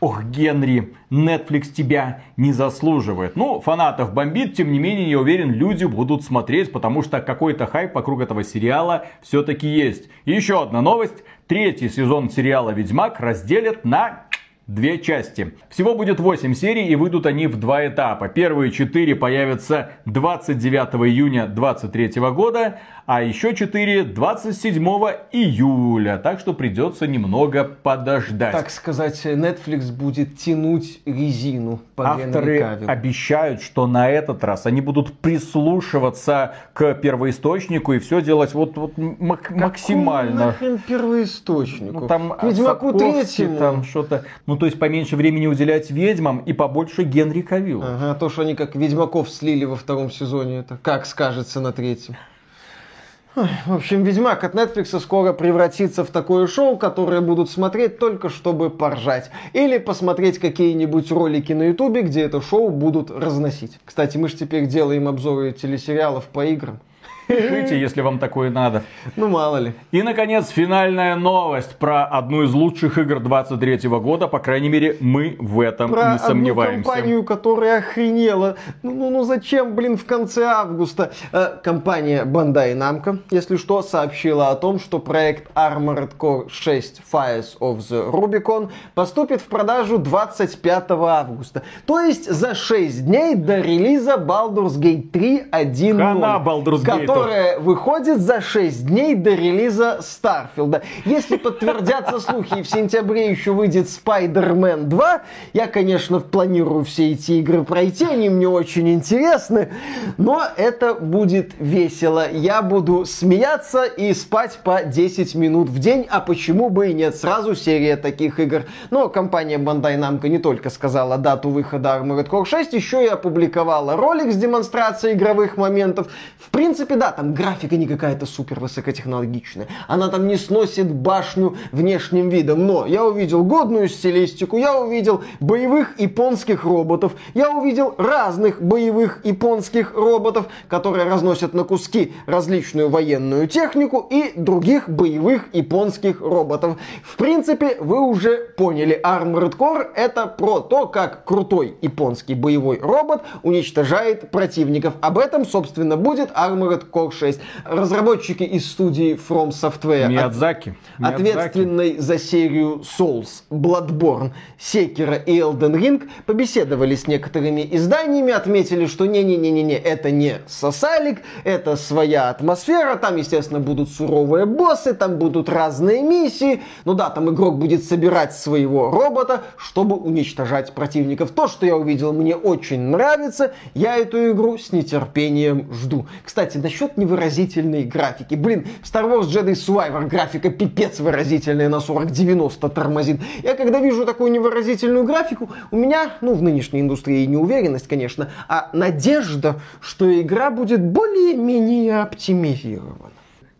Ох, Генри, Netflix тебя не заслуживает. Ну, фанатов бомбит, тем не менее, я уверен, люди будут смотреть, потому что какой-то хайп вокруг этого сериала все-таки есть. И еще одна новость. Третий сезон сериала «Ведьмак» разделят на две части. Всего будет 8 серий и выйдут они в два этапа. Первые 4 появятся 29 июня 2023 года, а еще 4 27 июля. Так что придется немного подождать. Так сказать, Netflix будет тянуть резину по Авторы обещают, что на этот раз они будут прислушиваться к первоисточнику и все делать вот, вот мак- максимально. нахрен первоисточнику? Ну, там к Ведьмаку третьему. Там что-то. Ну, то есть поменьше времени уделять ведьмам и побольше Генри Кавилл. Ага, то, что они как Ведьмаков слили во втором сезоне, это как скажется на третьем. В общем, Ведьмак от Netflix скоро превратится в такое шоу, которое будут смотреть только чтобы поржать. Или посмотреть какие-нибудь ролики на Ютубе, где это шоу будут разносить. Кстати, мы же теперь делаем обзоры телесериалов по играм. Пишите, если вам такое надо. Ну, мало ли. И, наконец, финальная новость про одну из лучших игр 23 года. По крайней мере, мы в этом про не сомневаемся. Одну компанию, которая охренела. Ну, ну, ну зачем, блин, в конце августа? Э, компания Bandai Namco, если что, сообщила о том, что проект Armored Core 6 Fires of the Rubicon поступит в продажу 25 августа. То есть за 6 дней до релиза Baldur's Gate 3 1.0. Хана Baldur's Gate. Которая выходит за 6 дней до релиза Старфилда. Если подтвердятся слухи в сентябре еще выйдет Spider-Man 2, я, конечно, планирую все эти игры пройти, они мне очень интересны, но это будет весело. Я буду смеяться и спать по 10 минут в день, а почему бы и нет, сразу серия таких игр. Но компания Bandai Namco не только сказала дату выхода Armored Core 6, еще и опубликовала ролик с демонстрацией игровых моментов. В принципе, да, там графика не какая-то супер высокотехнологичная. Она там не сносит башню внешним видом. Но я увидел годную стилистику, я увидел боевых японских роботов, я увидел разных боевых японских роботов, которые разносят на куски различную военную технику и других боевых японских роботов. В принципе, вы уже поняли, Armored Core это про то, как крутой японский боевой робот уничтожает противников. Об этом, собственно, будет Armored Core 6. Разработчики из студии From Software. Миядзаки. От, ответственной за серию Souls, Bloodborne, Sekiro и Elden Ring побеседовали с некоторыми изданиями, отметили, что не-не-не-не, это не сосалик, это своя атмосфера, там, естественно, будут суровые боссы, там будут разные миссии, ну да, там игрок будет собирать своего робота, чтобы уничтожать противников. То, что я увидел, мне очень нравится, я эту игру с нетерпением жду. Кстати, насчет невыразительной графики. Блин, в Star Wars Jedi Survivor графика пипец выразительная на 40-90 тормозит. Я когда вижу такую невыразительную графику, у меня, ну, в нынешней индустрии неуверенность, конечно, а надежда, что игра будет более-менее оптимизирована.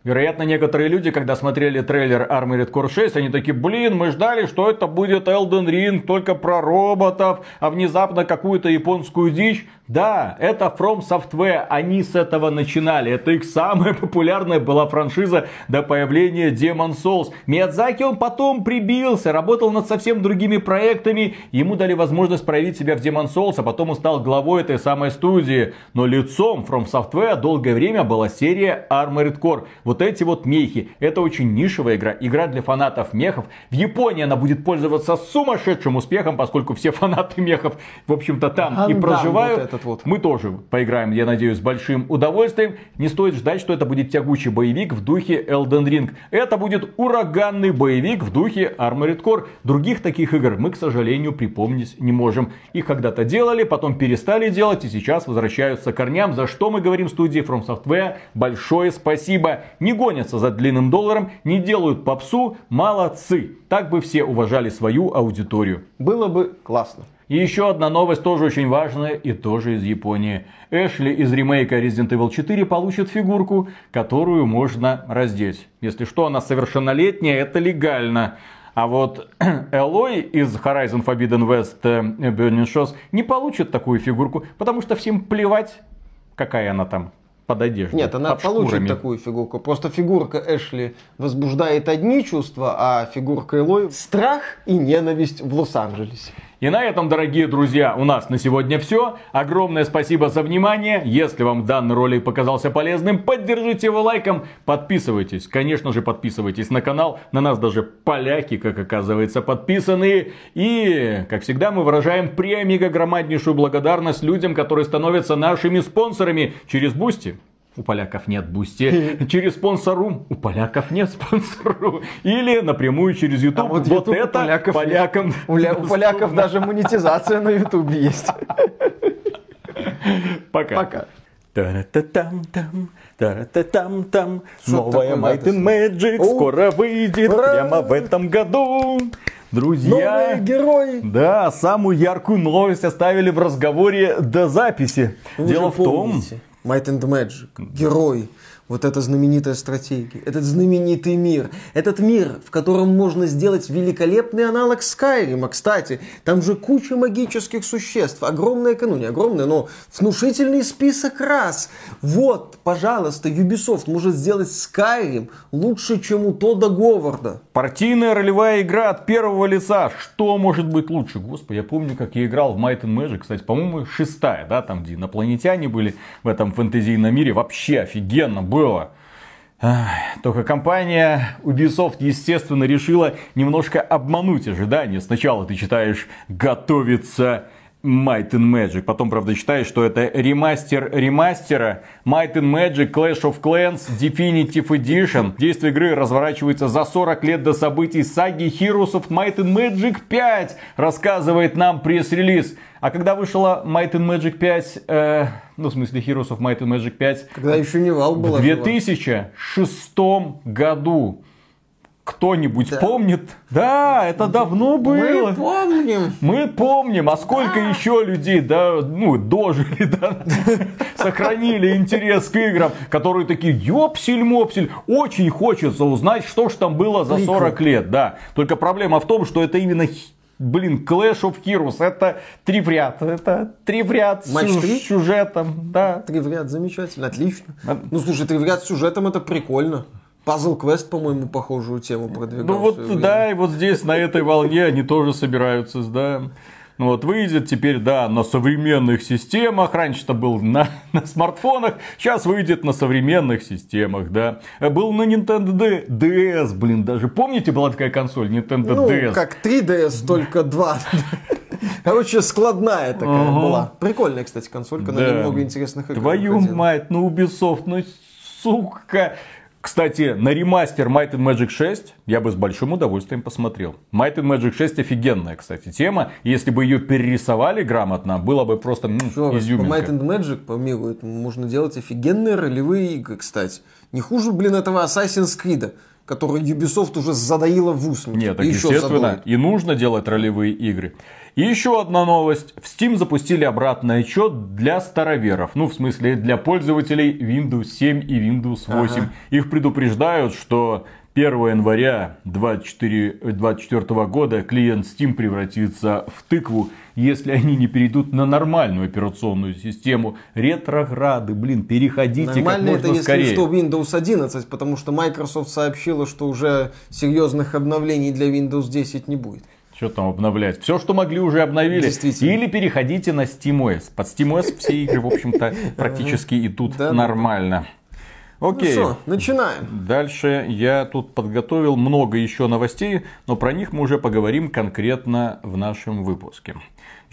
Вероятно, некоторые люди, когда смотрели трейлер Armored Core 6, они такие, блин, мы ждали, что это будет Elden Ring, только про роботов, а внезапно какую-то японскую дичь. Да, это From Software, они с этого начинали. Это их самая популярная была франшиза до появления Demon Souls. Миядзаки он потом прибился, работал над совсем другими проектами. Ему дали возможность проявить себя в Demon Souls, а потом он стал главой этой самой студии. Но лицом From Software долгое время была серия Armored Core. Эти вот мехи. Это очень нишевая игра. Игра для фанатов мехов. В Японии она будет пользоваться сумасшедшим успехом, поскольку все фанаты мехов, в общем-то, там Гандам и проживают. вот этот вот. Мы тоже поиграем, я надеюсь, с большим удовольствием. Не стоит ждать, что это будет тягучий боевик в духе Elden Ring. Это будет ураганный боевик в духе Armored Core. Других таких игр мы, к сожалению, припомнить не можем. Их когда-то делали, потом перестали делать и сейчас возвращаются к корням, за что мы говорим студии From Software большое спасибо. Не гонятся за длинным долларом, не делают попсу, молодцы. Так бы все уважали свою аудиторию. Было бы классно. И еще одна новость, тоже очень важная и тоже из Японии. Эшли из ремейка Resident Evil 4 получит фигурку, которую можно раздеть. Если что, она совершеннолетняя, это легально. А вот Элой из Horizon Forbidden West э, Burning Shores не получит такую фигурку, потому что всем плевать, какая она там под одеждой. Нет, она под получит шкурами. такую фигурку. Просто фигурка Эшли возбуждает одни чувства, а фигурка Элой страх и ненависть в Лос-Анджелесе. И на этом, дорогие друзья, у нас на сегодня все. Огромное спасибо за внимание. Если вам данный ролик показался полезным, поддержите его лайком. Подписывайтесь. Конечно же, подписывайтесь на канал. На нас даже поляки, как оказывается, подписаны. И, как всегда, мы выражаем премного громаднейшую благодарность людям, которые становятся нашими спонсорами через Boosty. У поляков нет Boosty. Через Sponsr. У поляков нет Sponsr. Или напрямую через YouTube. А вот вот YouTube у это поляков нет. полякам. У, ля- у поляков даже монетизация на Ютубе есть. Пока. Пока. Та-ра-та-там-там, та-ра-та-там-там. Новая Might and Magic О, скоро выйдет ура! прямо в этом году. Друзья, Новые герои. да, самую яркую новость оставили в разговоре до записи. Вы Дело в том, помните, Might and Magic, герои. Вот эта знаменитая стратегия, этот знаменитый мир, этот мир, в котором можно сделать великолепный аналог Скайрима. Кстати, там же куча магических существ, огромная, ну не огромная, но внушительный список рас. Вот, пожалуйста, Ubisoft может сделать Skyrim лучше, чем у Тода Говарда. Партийная ролевая игра от первого лица. Что может быть лучше? Господи, я помню, как я играл в Might and Magic. Кстати, по-моему, шестая, да, там, где инопланетяне были в этом фэнтезийном мире. Вообще офигенно было. Только компания Ubisoft, естественно, решила немножко обмануть ожидания. Сначала ты читаешь «Готовится Might and Magic. Потом, правда, читаешь, что это ремастер ремастера. Might and Magic Clash of Clans Definitive Edition. Действие игры разворачивается за 40 лет до событий саги Heroes of Might and Magic 5, рассказывает нам пресс-релиз. А когда вышла Might and Magic 5, э, ну, в смысле Heroes of Might and Magic 5? Когда еще не вал была. В 2006 году. Кто-нибудь да. помнит? Да, это давно было. Мы помним. Мы помним. А сколько да. еще людей, да, ну, дожили, да, сохранили интерес к играм, которые такие, ёпсель-мопсель, очень хочется узнать, что ж там было за 40 лет, да. Только проблема в том, что это именно Блин, Clash of Heroes, это три в ряд, это три в ряд Матч с 3? сюжетом, да. Три в ряд, замечательно, отлично. А... Ну, слушай, три в ряд с сюжетом, это прикольно. Пазл Квест, по-моему, похожую тему продвигал. Ну вот, да, и вот здесь, на этой волне, они тоже собираются, да. Ну вот выйдет теперь, да, на современных системах. Раньше-то был на, на смартфонах, сейчас выйдет на современных системах, да. Был на Nintendo DS, блин, даже. Помните, была такая консоль Nintendo ну, DS? как 3DS, только 2. Короче, складная такая была. Прикольная, кстати, консолька, на ней много интересных игр. Твою мать, ну Ubisoft, ну сука. Кстати, на ремастер Might and Magic 6 я бы с большим удовольствием посмотрел. Might and Magic 6 офигенная, кстати, тема. Если бы ее перерисовали грамотно, было бы просто м, изюминка. По Might and Magic, по миру, можно делать офигенные ролевые игры, кстати. Не хуже, блин, этого Assassin's Creed который Ubisoft уже задоила в ус. Нет, так естественно, задует. и нужно делать ролевые игры. И еще одна новость. В Steam запустили обратный отчет для староверов. Ну, в смысле, для пользователей Windows 7 и Windows 8. Ага. Их предупреждают, что 1 января 2024 года клиент Steam превратится в тыкву, если они не перейдут на нормальную операционную систему. Ретрограды, блин, переходите Нормально как можно это, скорее. если что, Windows 11, потому что Microsoft сообщила, что уже серьезных обновлений для Windows 10 не будет. Что там обновлять? Все, что могли, уже обновили. Или переходите на SteamOS. Под SteamOS все игры, в общем-то, практически идут нормально. Окей. Ну что, начинаем. Дальше я тут подготовил много еще новостей, но про них мы уже поговорим конкретно в нашем выпуске.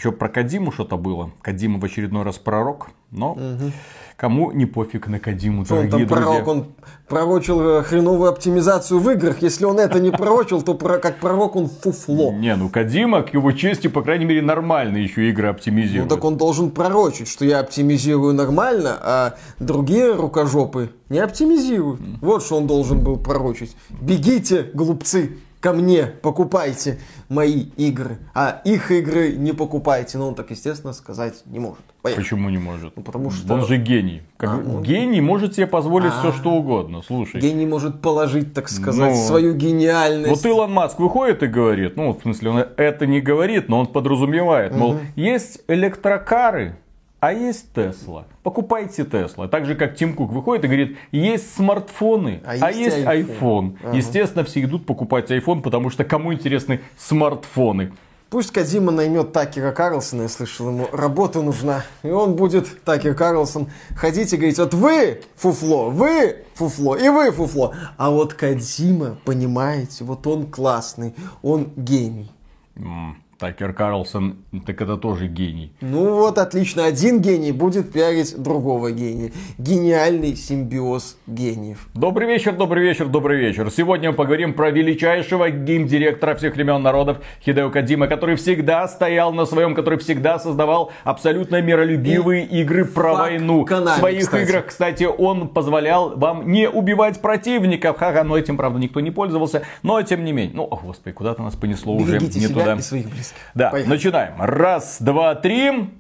Еще про Кадиму что-то было. Кадима в очередной раз пророк, но угу. кому не пофиг на Кадиму, дорогие он там друзья. Пророк, он пророчил э, хреновую оптимизацию в играх. Если он это не пророчил, то как пророк он фуфло. Не, ну Кадима, к его чести, по крайней мере, нормально еще игры оптимизирует. Ну так он должен пророчить, что я оптимизирую нормально, а другие рукожопы не оптимизируют. Вот что он должен был пророчить. Бегите, глупцы! Ко мне, покупайте мои игры, а их игры не покупайте. Но он так, естественно, сказать не может. Поехали. Почему не может? Ну, потому что... Он же гений. Как... А, он... Гений может себе позволить а, все, что угодно. Слушай. Гений может положить, так сказать, ну, свою гениальность. Вот Илон Маск выходит и говорит, ну, в смысле, он это не говорит, но он подразумевает, мол, угу. есть электрокары, а есть Тесла. Покупайте Тесла. Так же, как Тим Кук выходит и говорит, есть смартфоны, а, а есть, есть iPhone. Ага. Естественно, все идут покупать iPhone, потому что кому интересны смартфоны. Пусть Кадима наймет Такера Карлсона, я слышал, ему работа нужна. И он будет, Такер Карлсон, ходить и говорить, вот вы фуфло, вы фуфло, и вы фуфло. А вот Кадима, понимаете, вот он классный, он гений. Mm. Такер Карлсон, так это тоже гений. Ну вот, отлично. Один гений будет пиарить другого гения. Гениальный симбиоз гениев. Добрый вечер, добрый вечер, добрый вечер. Сегодня мы поговорим про величайшего гейм-директора всех времен народов Хидео Кадима, который всегда стоял на своем, который всегда создавал абсолютно миролюбивые И игры про войну. Канами, в своих кстати. играх, кстати, он позволял вам не убивать противников. Ха-ха, но этим, правда, никто не пользовался. Но, тем не менее. Ну, о, господи, куда-то нас понесло Берегите уже не себя туда. И своих близких. Да, Поехали. начинаем. Раз, два, три.